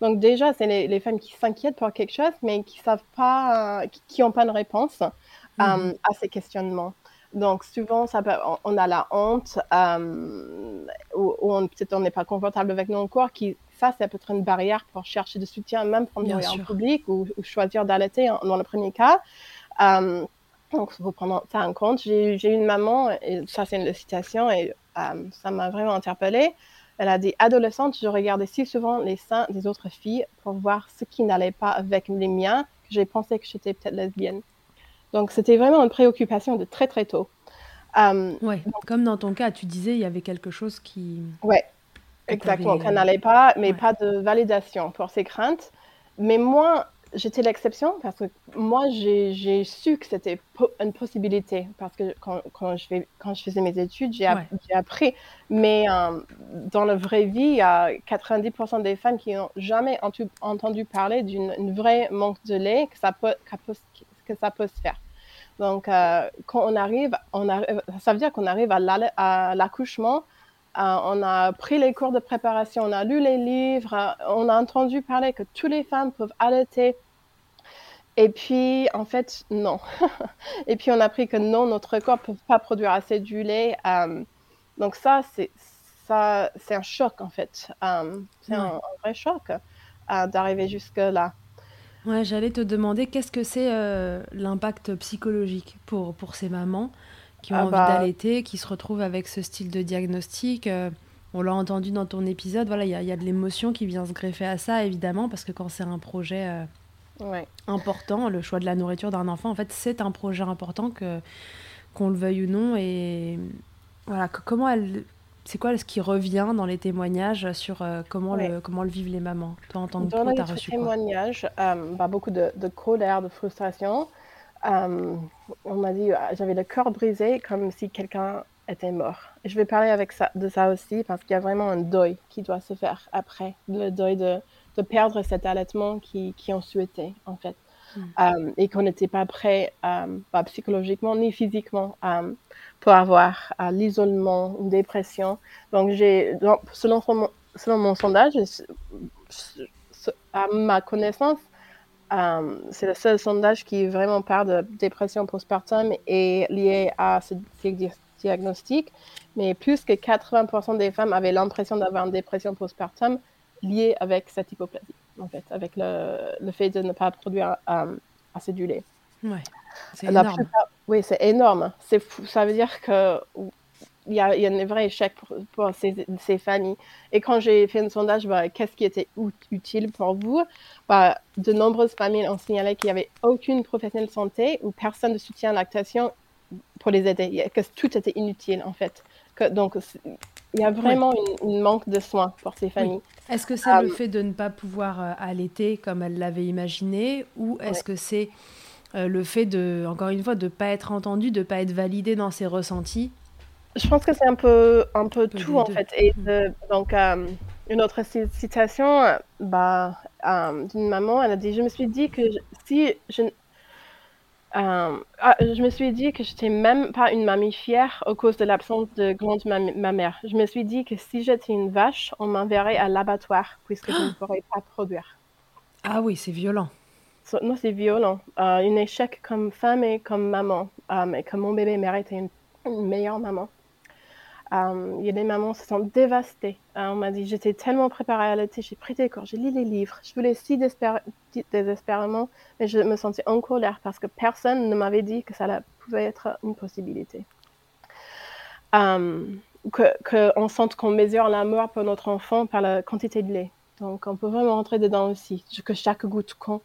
Donc déjà, c'est les, femmes qui s'inquiètent pour quelque chose, mais qui savent pas, qui n'ont pas de réponse euh, mhm. à ces questionnements. Donc souvent, ça on, a la honte, euh, ou, on, peut-être on n'est pas confortable avec nos corps, qui ça, c'est peut-être une barrière pour chercher de soutien, même prendre en public ou, choisir d'allaiter dans le premier cas. Euh, donc, il faut prendre ça en compte. J'ai eu une maman, et ça, c'est une citation, et ça m'a vraiment interpellée. Elle a dit Adolescente, je regardais si souvent les seins des autres filles pour voir ce qui n'allait pas avec les miens, que j'ai pensé que j'étais peut-être lesbienne. Donc, c'était vraiment une préoccupation de très, très tôt. Euh, ouais, comme dans ton cas, tu disais, il y avait quelque chose qui. Ouais, exactement, qui n'allait pas, mais pas de validation pour ces craintes. Mais moi, j'étais l'exception parce que moi, j'ai su que c'était une possibilité. Parce que quand, quand, je, quand je faisais mes études, j'ai appris. Mais euh, dans la vraie vie, il y a 90% des femmes qui n'ont jamais entendu parler d'une vraie manque de lait que ça peut, que ça peut se faire. Donc, euh, quand on arrive, on arrive, ça veut dire qu'on arrive à l'accouchement. Euh, on a pris les cours de préparation, on a lu les livres, on a entendu parler que toutes les femmes peuvent allaiter et puis, en fait, non. et puis, on a appris que non, notre corps ne peut pas produire assez du lait. Euh, donc ça, c'est ça, c'est un choc, en fait. Euh, c'est un, vrai choc euh, d'arriver jusque-là. Ouais, j'allais te demander qu'est-ce que c'est l'impact psychologique pour, pour ces mamans qui ont ah envie bah d'allaiter, qui se retrouvent avec ce style de diagnostic. on l'a entendu dans ton épisode, voilà, il y, y, a de l'émotion qui vient se greffer à ça, évidemment, parce que quand c'est un projet important. Le choix de la nourriture d'un enfant, en fait, c'est un projet important que qu'on le veuille ou non. Et voilà, comment elle, c'est quoi ce qui revient dans les témoignages sur euh, comment le comment le vivent les mamans? Toi, en tant que dans les témoignages, euh, bah, beaucoup de, colère, de frustration. Euh, on m'a dit, j'avais le cœur brisé, comme si quelqu'un était mort. Et je vais parler avec ça, de ça aussi parce qu'il y a vraiment un deuil qui doit se faire après, le deuil de de perdre cet allaitement qui, qui ont souhaité, en fait. Hmm. Euh, et qu'on n'était pas prêt, euh, pas psychologiquement ni physiquement, euh, pour avoir l'isolement, une dépression. Donc, j'ai, selon, selon mon sondage, à ma connaissance, c'est le seul sondage qui vraiment parle de dépression postpartum et lié à ce diagnostic. Mais plus que 80% des femmes avaient l'impression d'avoir une dépression postpartum lié avec cette hypoplasie, en fait, avec le, le fait de ne pas produire euh, assez du lait. Ouais, c'est énorme. oui, c'est énorme. C'est. Ça veut dire que il y, y a un vrai échec pour, ces, ces, familles. Et quand j'ai fait un sondage, bah, qu'est-ce qui était utile pour vous? Bah, De nombreuses familles ont signalé qu'il n'y avait aucune professionnelle de santé ou personne de soutien à lactation pour les aider, que tout était inutile en fait. Que, donc, il y a vraiment une, manque de soins pour ces familles. Est-ce que c'est le fait de ne pas pouvoir allaiter comme elle l'avait imaginé ou est-ce que c'est le fait de, encore une fois, de ne pas être entendu, de ne pas être validé dans ses ressentis? Je pense que c'est un peu, un peu, tout en fait. Et mm. donc, une autre citation euh, bah, euh, d'une maman, elle a dit Je me suis dit que si je. Euh, ah, je me suis dit que j'étais même pas une mamie fière à cause de l'absence de glande ma, mère. Je me suis dit que si j'étais une vache, on m'enverrait à l'abattoir puisque je ne pourrais pas produire. Ah oui, c'est violent. non, c'est violent. un échec comme femme et comme maman. mais que mon bébé méritait une meilleure maman. Euh, il y a des mamans qui se sont dévastées. Euh, on m'a dit, j'étais tellement préparée à l'été, j'ai pris des cours, j'ai lu les livres, je voulais si désespérément, mais je me sentais en colère parce que personne ne m'avait dit que ça pouvait être une possibilité. Euh, qu'on sente qu'on mesure l'amour pour notre enfant par la quantité de lait. Donc, on peut vraiment rentrer dedans aussi, que chaque goutte compte.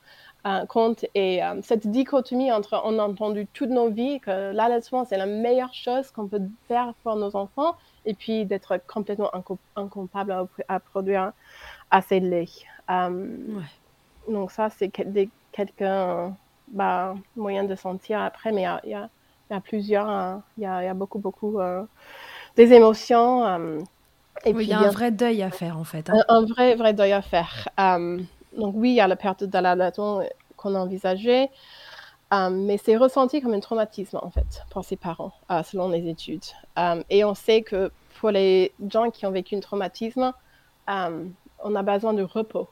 Compte et cette dichotomie entre on a entendu toutes nos vies que l'allaitement c'est la meilleure chose qu'on peut faire pour nos enfants et puis d'être complètement incapable à, produire assez de lait. Donc ça c'est quelques bah, moyens de sentir après, mais il y a, y a, plusieurs, hein. il y, a, y, a, beaucoup beaucoup euh, des émotions. et puis, il y a un vrai deuil à faire en fait. Hein. Un, vrai vrai deuil à faire. Donc oui, il y a la perte de l'allaitement qu'on a envisagée, euh, mais c'est ressenti comme un traumatisme en fait pour ses parents, euh, selon les études. Euh, et on sait que pour les gens qui ont vécu un traumatisme, on a besoin de repos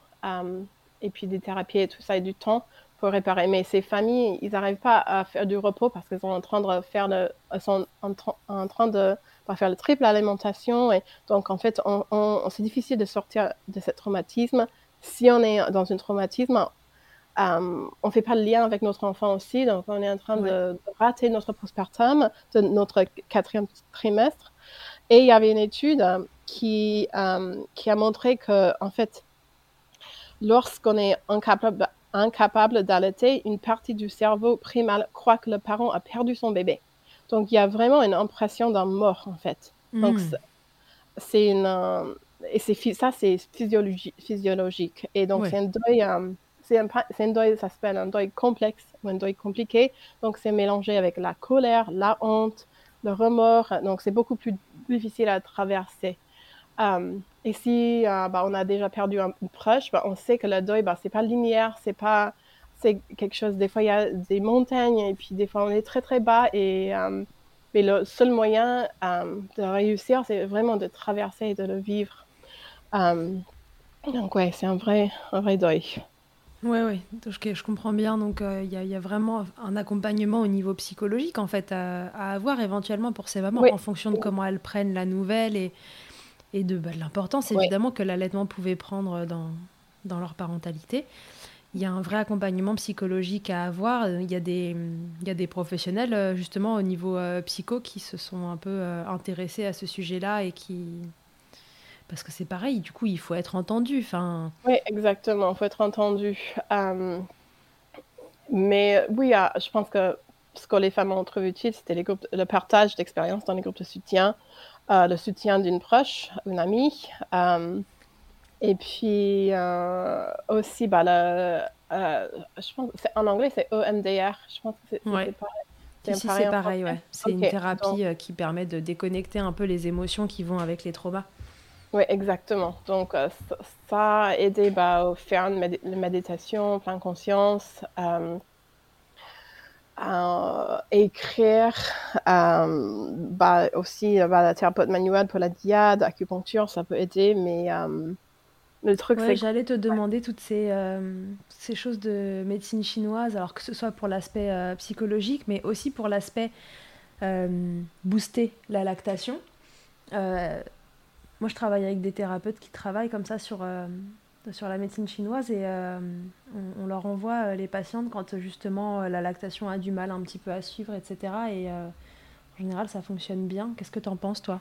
et puis des thérapies et tout ça et du temps pour réparer. Mais ces familles, ils n'arrivent pas à faire du repos parce qu'ils sont en train de faire le, sont en train de faire le triple alimentation et donc en fait, c'est difficile de sortir de ce traumatisme si on est dans un traumatisme, euh, on ne fait pas le lien avec notre enfant aussi, donc on est en train de, rater notre postpartum, de notre quatrième trimestre. Et il y avait une étude qui, euh, qui a montré que, en fait, lorsqu'on est incapable, incapable d'allaiter, une partie du cerveau primal croit que le parent a perdu son bébé. Donc il y a vraiment une impression d'un mort, en fait. Donc hmm. c'est une euh, et c'est ça, c'est physiologique. Et donc, c'est un deuil, euh, c'est un, deuil, ça s'appelle un deuil complexe ou un deuil compliqué. Donc, c'est mélangé avec la colère, la honte, le remords. Donc, c'est beaucoup plus difficile à traverser. Euh, et si euh, bah, on a déjà perdu un, proche, bah, on sait que le deuil, bah, c'est pas linéaire, c'est pas, c'est quelque chose. Des fois, il y a des montagnes et puis des fois, on est très très bas et mais le seul moyen de réussir, c'est vraiment de traverser et de le vivre. Euh, donc ouais, c'est un vrai, un vrai deuil. Oui, oui, je, comprends bien. Donc, euh, il y, a vraiment un accompagnement au niveau psychologique, en fait, à, avoir éventuellement pour ces mamans, en fonction de comment elles prennent la nouvelle et, et de, bah, l'importance, évidemment, que l'allaitement pouvait prendre dans, dans leur parentalité. Il y a un vrai accompagnement psychologique à avoir. Il y a des, il y a des professionnels, euh, justement, au niveau psycho, qui se sont un peu intéressés à ce sujet-là et qui, parce que c'est pareil, du coup, il faut être entendu. Enfin... Oui, exactement, il faut être entendu. Euh, mais oui, ah, je pense que ce que les femmes ont trouvé utile, c'était les groupes, le partage d'expériences dans les groupes de soutien, euh, le soutien d'une proche, une amie. Euh, et puis aussi, bah, le, je pense, en anglais, c'est EMDR. Je pense que c'est pareil. Si, c'est pareil, ouais. C'est une thérapie qui permet de déconnecter un peu les émotions qui vont avec les traumas. Oui, exactement. Donc, euh, ça a aidé bah, à faire une méditation, plein conscience, euh, à écrire, euh, bah, aussi bah, la thérapeute manuelle pour la diade, acupuncture, ça peut aider, mais le truc c'est... J'allais te demander toutes ces, ces choses de médecine chinoise, alors que ce soit pour l'aspect psychologique, mais aussi pour l'aspect booster la lactation. Moi, je travaille avec des thérapeutes qui travaillent comme ça sur, euh, sur la médecine chinoise et euh, on, leur envoie euh, les patientes quand justement la lactation a du mal un petit peu à suivre, etc. Et en général, ça fonctionne bien. Qu'est-ce que tu en penses, toi?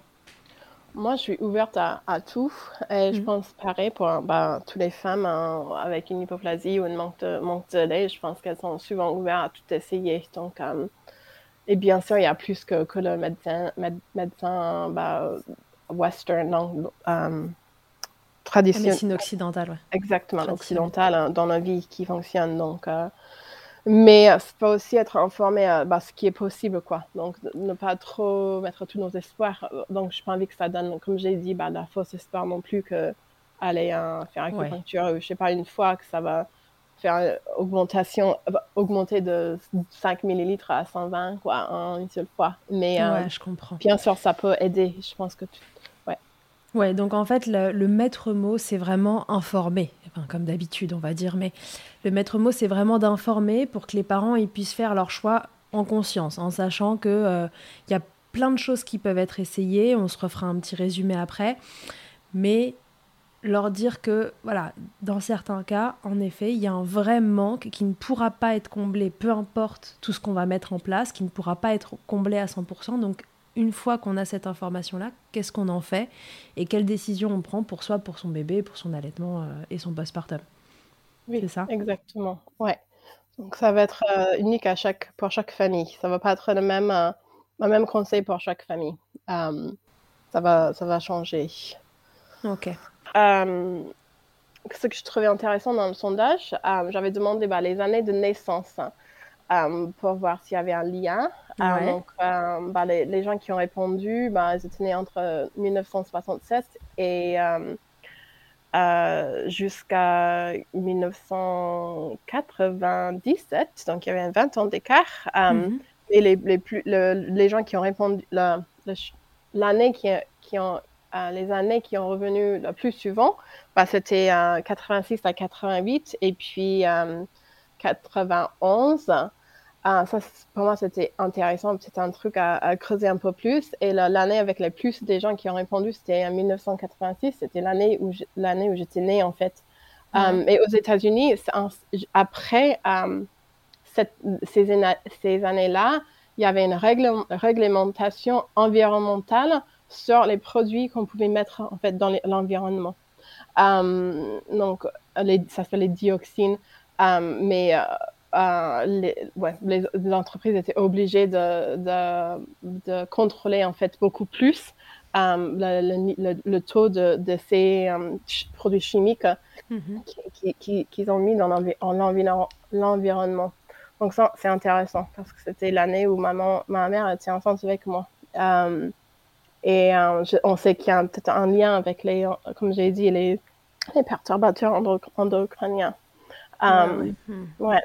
Moi, je suis ouverte à, à tout. Et je mmh. pense pareil pour bah, toutes les femmes hein, avec une hypoplasie ou un manque de, manque de lait. Je pense qu'elles sont souvent ouvertes à tout essayer. Donc, et bien sûr, il y a plus que, que le médecin, médecin bah, western, non, traditionnelle. médecine occidentale, ouais. Exactement, occidentale hein, dans la vie qui fonctionne. Donc, mais ça peut aussi être informé à bah, ce qui est possible, quoi. Donc, ne pas trop mettre tous nos espoirs. Donc, je n'ai pas envie que ça donne, comme j'ai dit, bah, la fausse espoir non plus que aller hein, faire acupuncture, ouais. je sais pas, une fois que ça va faire une augmentation, augmenter de 5 millilitres à 120 quoi, en une seule fois. Mais euh, je comprends. bien sûr, ça peut aider. Je pense que. Ouais. Donc en fait, le, maître mot, c'est vraiment informer, comme d'habitude, on va dire. Mais le maître mot, c'est vraiment d'informer pour que les parents ils puissent faire leur choix en conscience, en sachant que euh, il y a plein de choses qui peuvent être essayées. On se refera un petit résumé après, mais leur dire que, voilà, dans certains cas, en effet, il y a un vrai manque qui ne pourra pas être comblé, peu importe tout ce qu'on va mettre en place, qui ne pourra pas être comblé à 100%. Donc, une fois qu'on a cette information-là, qu'est-ce qu'on en fait et quelles décisions on prend pour soi, pour son bébé, pour son allaitement euh, et son postpartum. Oui, c'est ça Exactement, ouais. Donc, ça va être euh, unique à chaque, pour chaque famille. Ça ne va pas être le même, euh, le même conseil pour chaque famille. ça, va, ça va changer. Ok. Ce que je trouvais intéressant dans le sondage, j'avais demandé bah, les années de naissance euh, pour voir s'il y avait un lien. donc, bah, les, gens qui ont répondu, bah, ils étaient nés entre 1967 et jusqu'à 1997, donc il y avait 20 ans d'écart. Mm-hmm. Et les, les, plus, les gens qui ont répondu, l'année qui, qui ont les années qui ont revenu le plus souvent, bah, c'était 86 à 88 et puis 91. Euh, ça, pour moi, c'était intéressant. C'était un truc à, creuser un peu plus. Et l'année avec le plus des gens qui ont répondu, c'était en 1986. C'était l'année où l'année où j'étais née, en fait. Euh, et aux États-Unis, après euh, cette, ces, ces années-là, il y avait une réglementation environnementale sur les produits qu'on pouvait mettre en fait dans l'environnement. Euh, donc, les, ça s'appelle les dioxines, euh, mais euh, les, ouais, les, entreprises étaient obligées de, de, de, contrôler en fait beaucoup plus le, le, taux de, de ces produits chimiques mm-hmm. qu'ils qui, ont mis dans l'environnement. Donc ça, c'est intéressant parce que c'était l'année où maman, ma mère était enceinte avec moi. Et euh, on sait qu'il y a peut-être un lien avec les, comme j'ai dit, les, les perturbateurs endocriniens. Euh, ouais.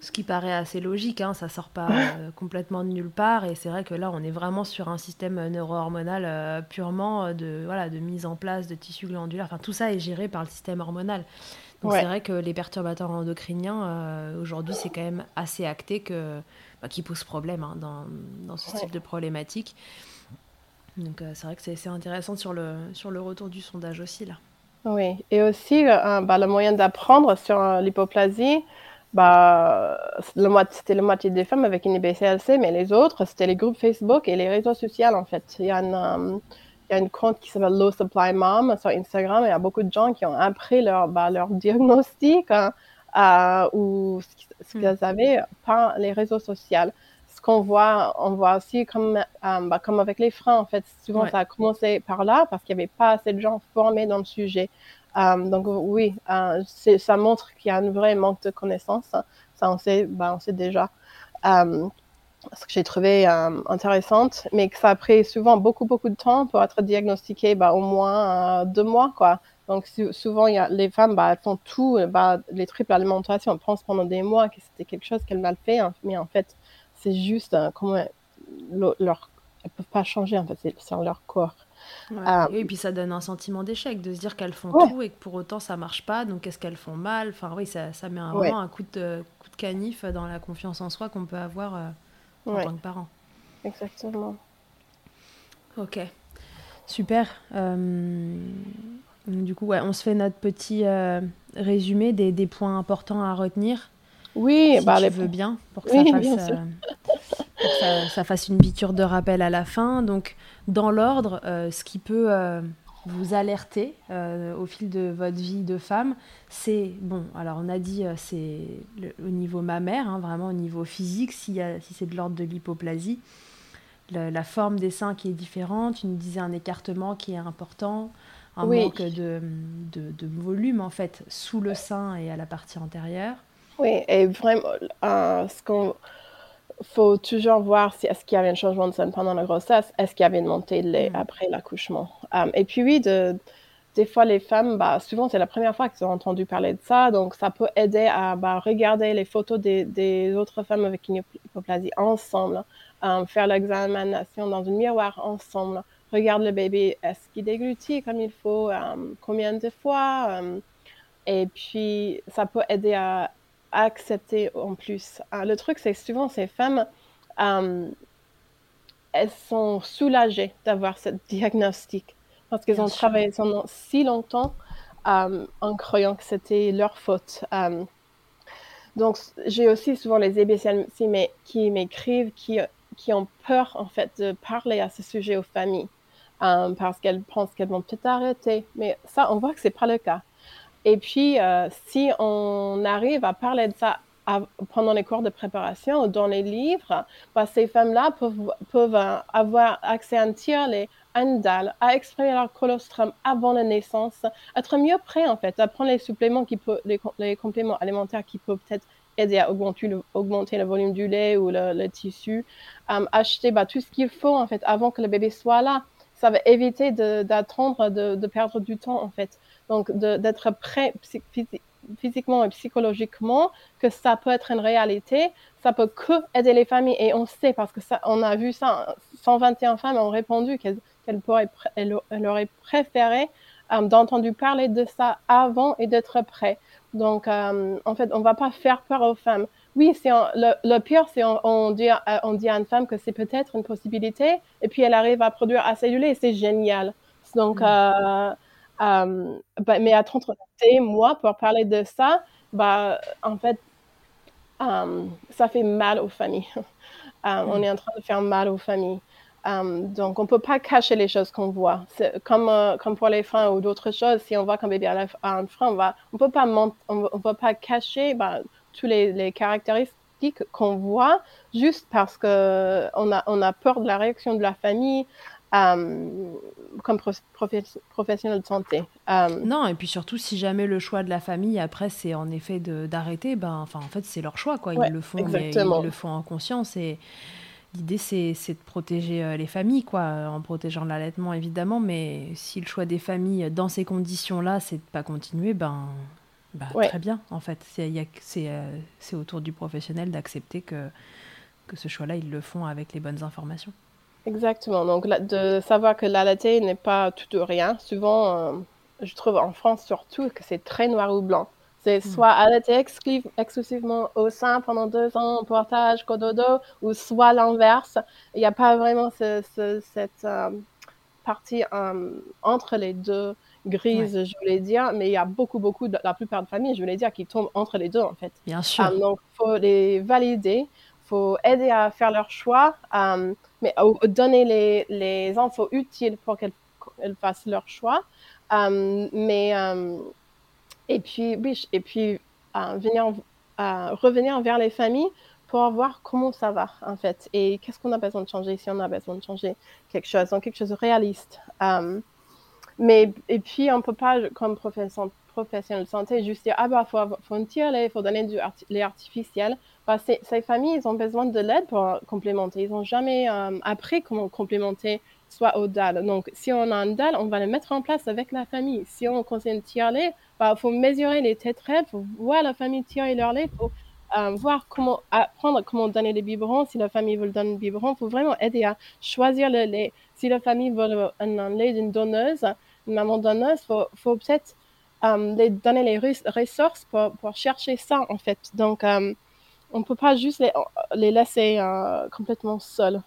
Ce qui paraît assez logique, hein, ça sort pas euh, complètement de nulle part. Et c'est vrai que là, on est vraiment sur un système neuro-hormonal purement de, voilà, de mise en place de tissus glandulaires. Enfin, tout ça est géré par le système hormonal. Donc c'est vrai que les perturbateurs endocriniens, aujourd'hui, c'est quand même assez acté que, bah, qui posent problème hein, dans, dans, ce type de problématique. Donc euh, c'est vrai que c'est intéressant sur le, sur le retour du sondage aussi là. Oui, et aussi euh, bah, le moyen d'apprendre sur euh, l'hypoplasie, bah, c'était le moitié des femmes avec une IBCLC, mais les autres, c'était les groupes Facebook et les réseaux sociaux en fait. Il y a y a une compte qui s'appelle Low Supply Mom sur Instagram et il y a beaucoup de gens qui ont appris leur, bah, leur diagnostic hein, ou ce qu'ils hmm. avaient par les réseaux sociaux qu'on voit, on voit aussi comme, euh, bah, comme avec les freins, en fait, souvent ça a commencé par là parce qu'il n'y avait pas assez de gens formés dans le sujet. Euh, donc oui, euh, ça montre qu'il y a un vrai manque de connaissances. Ça, on sait, bah, on sait déjà. ce que j'ai trouvé intéressante, mais que ça a pris souvent beaucoup, beaucoup de temps pour être diagnostiqué, bah, au moins deux mois, quoi. Donc souvent, y a, les femmes, bah, elles font tout, bah, les triples alimentations, elles pensent pendant des mois que c'était quelque chose qu'elles mal fait, hein. mais en fait, c'est juste euh, comment leur, elles peuvent pas changer en fait, c'est leur corps. Euh, et puis ça donne un sentiment d'échec de se dire qu'elles font tout et que pour autant ça marche pas. Donc est-ce qu'elles font mal? Enfin oui, ça, ça met vraiment un coup de, coup de canif dans la confiance en soi qu'on peut avoir euh, en tant que parent. Exactement. Ok, super. du coup, ouais, on se fait notre petit résumé des, des, points importants à retenir. Oui, si bah, tu veux bien, pour que, ça, fasse, euh, ça, fasse une piqûre de rappel à la fin. Donc, dans l'ordre, euh, ce qui peut, euh, vous alerter au fil de votre vie de femme, c'est, bon, alors on a dit, c'est au niveau mammaire, hein, vraiment au niveau physique, si, si c'est de l'ordre de l'hypoplasie, la, forme des seins qui est différente, tu nous disais un écartement qui est important, un manque de, de, de, volume en fait sous le sein et à la partie antérieure. Oui, et vraiment, ce qu'on faut toujours voir si est-ce qu'il y avait un changement de sein pendant la grossesse, est-ce qu'il y avait une montée de lait mm. après l'accouchement. Um, et puis oui, de, des fois les femmes, bah, souvent c'est la première fois qu'elles ont entendu parler de ça, donc ça peut aider à bah, regarder les photos des, des, autres femmes avec une hypoplasie ensemble, um, faire l'examination dans un miroir ensemble, regarde le bébé, est-ce qu'il déglutit comme il faut, um, combien de fois, et puis ça peut aider à accepter en plus. Ah, le truc, c'est que souvent, ces femmes, euh, elles sont soulagées d'avoir ce diagnostic parce qu'elles ont travaillé pendant si longtemps euh, en croyant que c'était leur faute. Euh, donc, j'ai aussi souvent les EBC qui m'écrivent, qui, qui ont peur, en fait, de parler à ce sujet aux familles. parce qu'elles pensent qu'elles vont peut-être arrêter. Mais ça, on voit que c'est pas le cas. Et puis, euh, si on arrive à parler de ça pendant les cours de préparation ou dans les livres, bah, ces femmes-là peuvent, peuvent euh, avoir accès à un tiers à une dalle, à exprimer leur colostrum avant la naissance, être mieux prêt en fait, à prendre les suppléments qui peut, les, compléments alimentaires qui peuvent peut-être aider à augmenter le, augmenter le volume du lait ou le, tissu, euh, acheter bah, tout ce qu'il faut en fait avant que le bébé soit là. Ça va éviter d'attendre, de, de, perdre du temps en fait. Donc, d'être prêt physiquement et psychologiquement que ça peut être une réalité, ça peut que aider les familles. Et on sait, parce que ça, on a vu ça, 121 femmes ont répondu qu'elles auraient préféré euh, d'entendre parler de ça avant et d'être prêt. Donc, euh, en fait, on ne va pas faire peur aux femmes. Oui, c'est le, le, pire, c'est on, on, dit, on dit à une femme que c'est peut-être une possibilité, et puis elle arrive à produire assez lait, et c'est génial. Donc, mm. euh, euh, bah, mais à et moi, pour parler de ça, bah, en fait, euh, ça fait mal aux familles. Euh, on mm. est en train de faire mal aux familles. donc, on ne peut pas cacher les choses qu'on voit. Comme, comme pour les freins ou d'autres choses, si on voit qu'un bébé a un frein, on ne peut, pas on, peut pas cacher bah, tous les, les caractéristiques qu'on voit juste parce qu'on a, on a peur de la réaction de la famille. Euh, comme professionnel de santé. Euh, non, et puis surtout, si jamais le choix de la famille, après, c'est en effet d'arrêter, ben, enfin, en fait, c'est leur choix, quoi. Ils le font, ils le font en conscience et l'idée, c'est de protéger euh, les familles, quoi, en protégeant l'allaitement, évidemment, mais si le choix des familles, dans ces conditions-là, c'est de pas continuer, ben, ben très bien, en fait. C'est autour du professionnel d'accepter que, que ce choix-là, ils le font avec les bonnes informations. Exactement. Donc, de savoir que l'allaité n'est pas tout ou rien. Souvent, euh, je trouve en France surtout que c'est très noir ou blanc. C'est hmm. soit allaiter exclusivement au sein pendant deux ans, portage, cododo, ou soit l'inverse. Il n'y a pas vraiment cette euh, partie euh, entre les deux grises, je voulais dire, mais il y a beaucoup, beaucoup, de, la plupart de familles, je voulais dire, qui tombent entre les deux, en fait. Bien sûr. donc, il faut les valider faut aider à faire leur choix, euh, mais donner les, les, infos utiles pour qu'elles fassent leur choix. Euh, mais euh, et puis et puis venir revenir vers les familles pour voir comment ça va en fait et qu'est-ce qu'on a besoin de changer? Si on a besoin de changer quelque chose, donc quelque chose de réaliste. mais et puis on peut pas comme professionnel professionnel de santé juste dire ah bah faut faut il faut donner du lait artificiel bah, ces, familles, ils ont besoin de l'aide pour complémenter. Ils n'ont jamais euh, appris comment complémenter soit au DAL. Donc, si on a un DAL, on va le mettre en place avec la famille. Si on conseille un tiers-lait, il bah, faut mesurer les tétrades, il faut voir la famille tirer leur lait, il faut euh, voir comment apprendre comment donner les biberons. Si la famille veut donner le biberon, il faut vraiment aider à choisir le lait. Si la famille veut un, lait d'une donneuse, une maman donneuse, il faut, faut peut-être euh, donner les ressources pour, pour, chercher ça, en fait. Donc, on ne peut pas juste les, les laisser euh, complètement seuls.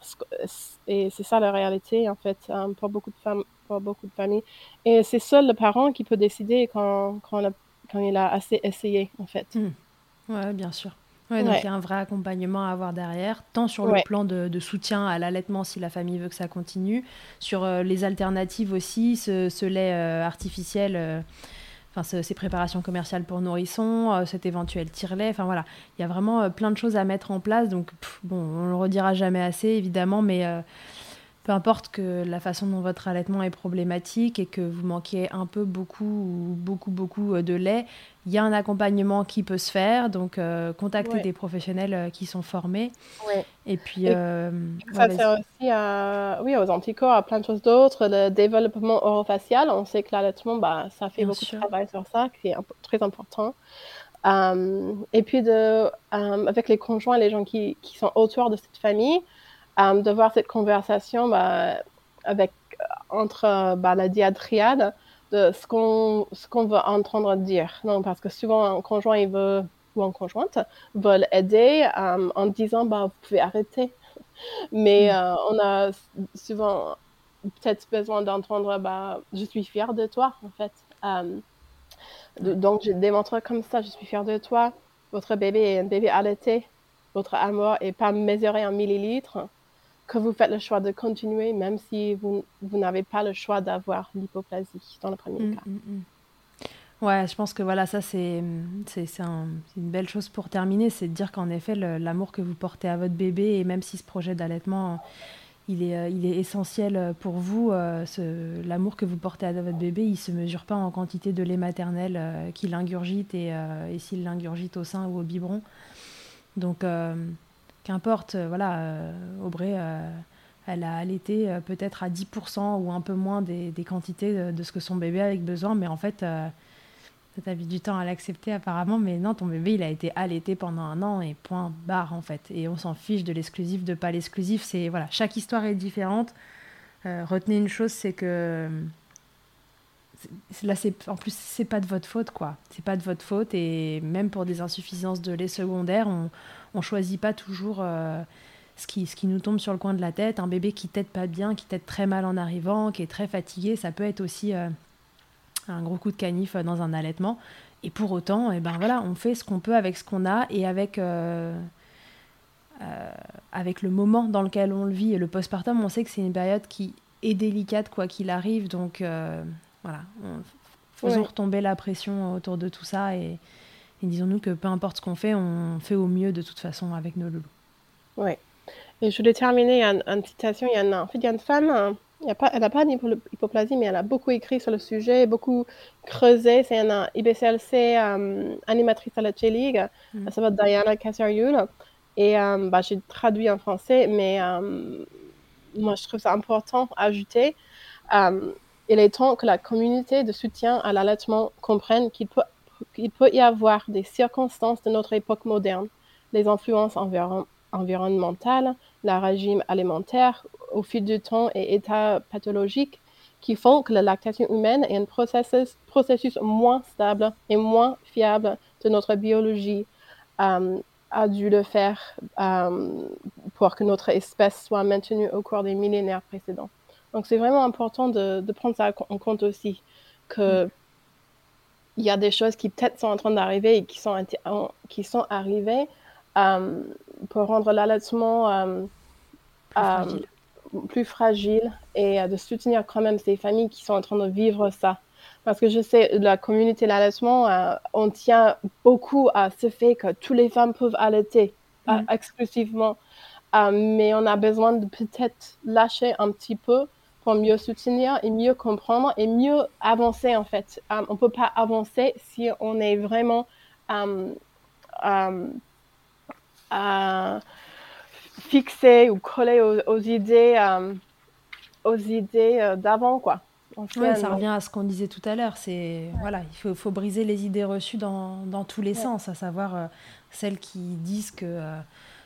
Et c'est ça la réalité, en fait, euh, pour beaucoup de femmes, pour beaucoup de familles. Et c'est seul le parent qui peut décider quand, quand, quand il a assez essayé, en fait. Mmh. Ouais, bien sûr. Ouais, donc il y a un vrai accompagnement à avoir derrière, tant sur le plan de, soutien à l'allaitement si la famille veut que ça continue, sur les alternatives aussi, ce, lait artificiel enfin ces préparations commerciales pour nourrissons, euh, cet éventuel tire-lait, enfin voilà, il y a vraiment euh, plein de choses à mettre en place. Donc bon, on le redira jamais assez évidemment, mais euh, peu importe que la façon dont votre allaitement est problématique et que vous manquiez un peu beaucoup ou beaucoup beaucoup de lait, il y a un accompagnement qui peut se faire, donc euh, contactez des professionnels euh, qui sont formés. Et puis, euh, ça sert aussi oui, aux anticorps, à plein de choses d'autres. Le développement orofacial, on sait que l'allaitement, bah, ça fait beaucoup de travail sur ça, qui est très important. et puis, de, avec les conjoints, les gens qui, qui sont autour de cette famille, de voir cette conversation bah, avec, entre bah, la diadriade de ce qu'on ce qu'on veut entendre dire. Non, parce que souvent un conjoint il veut ou une conjointe veulent aider euh, en disant bah vous pouvez arrêter. Mais mm. euh, on a souvent peut-être besoin d'entendre bah je suis fière de toi en fait. Euh, donc je démontre comme ça je suis fière de toi. Votre bébé est un bébé allaité. Votre amour est pas mesuré en millilitres que vous faites le choix de continuer, même si vous, vous n'avez pas le choix d'avoir l'hypoplasie dans le premier mm, cas. Mm, mm. Ouais, je pense que voilà, ça c'est c'est un, une belle chose pour terminer, c'est de dire qu'en effet l'amour que vous portez à votre bébé et même si ce projet d'allaitement il est, euh, il est essentiel pour vous, euh, l'amour que vous portez à votre bébé, il se mesure pas en quantité de lait maternel euh, qu'il ingurgite et, et s'il l'ingurgite au sein ou au biberon. Donc qu'importe, euh, voilà, euh, Aubrey, euh, elle a allaité peut-être à 10% ou un peu moins des, quantités de, ce que son bébé avait besoin, mais en fait, ça t'a mis du temps à l'accepter apparemment, mais non, ton bébé, il a été allaité pendant un an et point barre en fait. Et on s'en fiche de l'exclusif, de pas l'exclusif. C'est voilà, chaque histoire est différente. retenez une chose, c'est que là, c'est en plus, c'est pas de votre faute quoi. C'est pas de votre faute et même pour des insuffisances de lait secondaire, on on choisit pas toujours euh, ce, qui, ce qui nous tombe sur le coin de la tête. Un bébé qui tète pas bien, qui tète très mal en arrivant, qui est très fatigué, ça peut être aussi euh, un gros coup de canif euh, dans un allaitement. Et pour autant, eh ben voilà, on fait ce qu'on peut avec ce qu'on a et avec, avec le moment dans lequel on le vit. Et le postpartum, on sait que c'est une période qui est délicate quoi qu'il arrive. Donc voilà, faisons retomber la pression autour de tout ça et, et disons-nous que peu importe ce qu'on fait, on fait au mieux de toute façon avec nos loulous. Oui. Et je voulais terminer en, une citation. Il y a en fait, il y a une femme, hein, il a pas, elle n'a pas d'hypoplasie, mais elle a beaucoup écrit sur le sujet, beaucoup creusé. C'est une IBCLC euh, animatrice à la J-League. Mm. Elle s'appelle Diana Casariul. Et euh, bah, j'ai traduit en français, mais euh, moi, je trouve ça important à ajouter. Il est temps que la communauté de soutien à l'allaitement comprenne qu'il peut peut y avoir des circonstances de notre époque moderne, les influences environnementales, le régime alimentaire au fil du temps et états pathologiques qui font que la lactation humaine est un processus, processus moins stable et moins fiable de notre biologie euh, a dû le faire euh, pour que notre espèce soit maintenue au cours des millénaires précédents. Donc c'est vraiment important de, de, prendre ça en compte aussi, que mm il y a des choses qui peut-être sont en train d'arriver et qui sont, qui sont arrivées euh, pour rendre l'allaitement euh, plus, fragile. Euh, et de soutenir quand même ces familles qui sont en train de vivre ça. Parce que je sais, la communauté de l'allaitement, on tient beaucoup à ce fait que toutes les femmes peuvent allaiter mm. exclusivement. mais on a besoin de peut-être lâcher un petit peu pour mieux soutenir et mieux comprendre et mieux avancer en fait. Euh, on ne peut pas avancer si on est vraiment euh, euh, fixé ou collé aux, idées, aux idées d'avant quoi. Ouais, ça revient à ce qu'on disait tout à l'heure. C'est voilà, il faut, faut, briser les idées reçues dans, dans tous les sens, à savoir celles qui disent que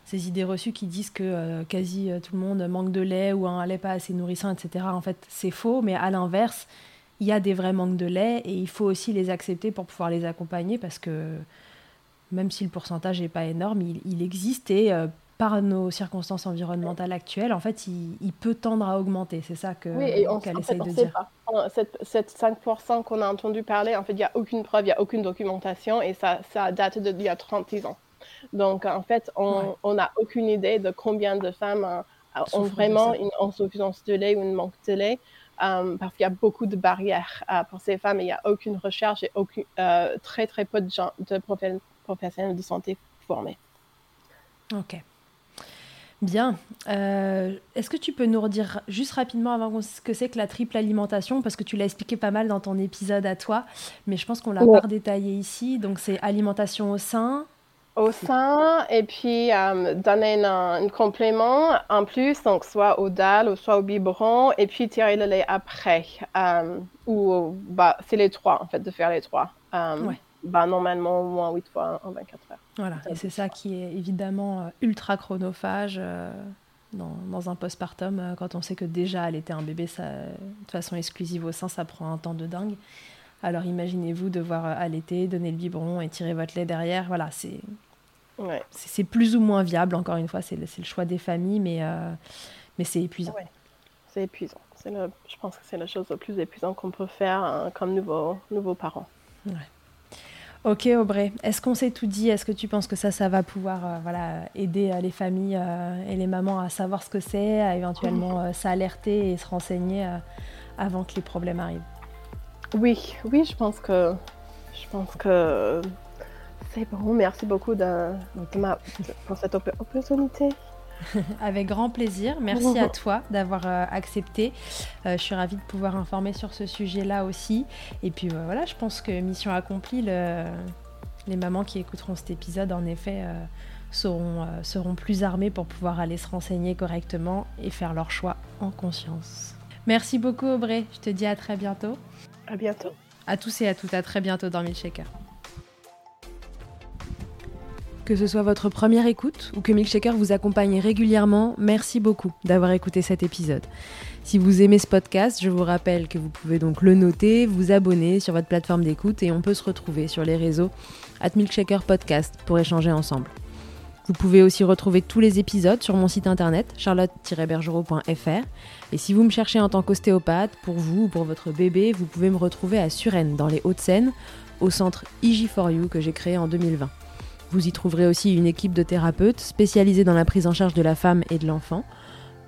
ces idées reçues qui disent que euh, quasi euh, tout le monde manque de lait ou un lait pas assez nourrissant, etc. En fait, c'est faux, mais à l'inverse, il y a des vrais manques de lait et il faut aussi les accepter pour pouvoir les accompagner parce que même si le pourcentage n'est pas énorme, il, existe et euh, par nos circonstances environnementales actuelles, en fait, il, peut tendre à augmenter. C'est ça que oui, qu'elle essaye de dire. Pas. Cette, 5% qu'on a entendu parler, en fait, il n'y a aucune preuve, il n'y a aucune documentation et ça, ça date d'il y a 30 ans. Donc, en fait, on n'a aucune idée de combien de femmes ont vraiment une insuffisance de lait ou une manque de lait. parce qu'il y a beaucoup de barrières pour ces femmes et il n'y a aucune recherche et aucune, très très peu de, gens, de professionnels de santé formés. Ok. Bien. Euh, est-ce que tu peux nous redire juste rapidement avant ce que c'est que la triple alimentation? Parce que tu l'as expliqué pas mal dans ton épisode à toi, mais je pense qu'on l'a pas détaillé ici. Donc c'est alimentation au sein. Au sein, et puis euh, donner un, complément en plus, donc soit au dalle ou soit au biberon, et puis tirer le lait après. Euh, ou bah, c'est les trois en fait, de faire les trois. Ouais bah, normalement au moins 8 fois en 24 heures. Voilà, et c'est ça qui est évidemment euh, ultra chronophage euh, dans, dans, un postpartum, euh, quand on sait que déjà allaiter un bébé ça, de façon exclusive au sein, ça prend un temps de dingue. Alors imaginez-vous devoir allaiter, donner le biberon et tirer votre lait derrière. Voilà, c'est ouais. c'est plus ou moins viable, encore une fois, c'est le, le, choix des familles, mais, mais c'est épuisant. Ouais. C'est épuisant. Le, je pense que c'est la chose la plus épuisante qu'on peut faire hein, comme nouveau, nouveaux parents. Ouais. Ok Aubrey, est-ce qu'on s'est tout dit? Est-ce que tu penses que ça, ça va pouvoir euh, voilà, aider euh, les familles euh, et les mamans à savoir ce que c'est, à éventuellement s'alerter et se renseigner avant que les problèmes arrivent? Oui, oui, je pense que je pense que c'est bon. Merci beaucoup de, pour cette opportunité. Avec grand plaisir. Merci à toi d'avoir euh, accepté. Euh, je suis ravie de pouvoir informer sur ce sujet-là aussi. Et puis euh, voilà, je pense que mission accomplie. Les mamans qui écouteront cet épisode, en effet, seront, seront plus armées pour pouvoir aller se renseigner correctement et faire leur choix en conscience. Merci beaucoup Aubrey. Je te dis à très bientôt. À bientôt. À tous et à toutes, à très bientôt dans Milkshaker. Que ce soit votre première écoute ou que Milkshaker vous accompagne régulièrement, merci beaucoup d'avoir écouté cet épisode. Si vous aimez ce podcast, je vous rappelle que vous pouvez donc le noter, vous abonner sur votre plateforme d'écoute et on peut se retrouver sur les réseaux at Milkshaker Podcast pour échanger ensemble. Vous pouvez aussi retrouver tous les épisodes sur mon site internet charlotte-bergerot.fr et si vous me cherchez en tant qu'ostéopathe, pour vous ou pour votre bébé, vous pouvez me retrouver à Suresnes dans les Hauts-de-Seine au centre IG4U que j'ai créé en 2020. Vous y trouverez aussi une équipe de thérapeutes spécialisés dans la prise en charge de la femme et de l'enfant.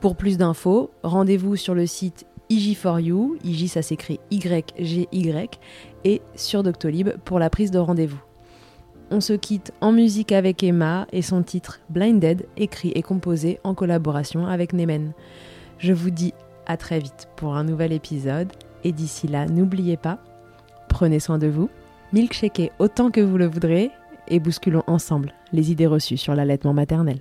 Pour plus d'infos, rendez-vous sur le site IG4U, IG ça s'écrit YGY, et sur Doctolib pour la prise de rendez-vous. On se quitte en musique avec Emma et son titre Blinded, écrit et composé en collaboration avec Nemen. Je vous dis à très vite pour un nouvel épisode, et d'ici là, n'oubliez pas, prenez soin de vous, milkshakez autant que vous le voudrez, et bousculons ensemble les idées reçues sur l'allaitement maternel.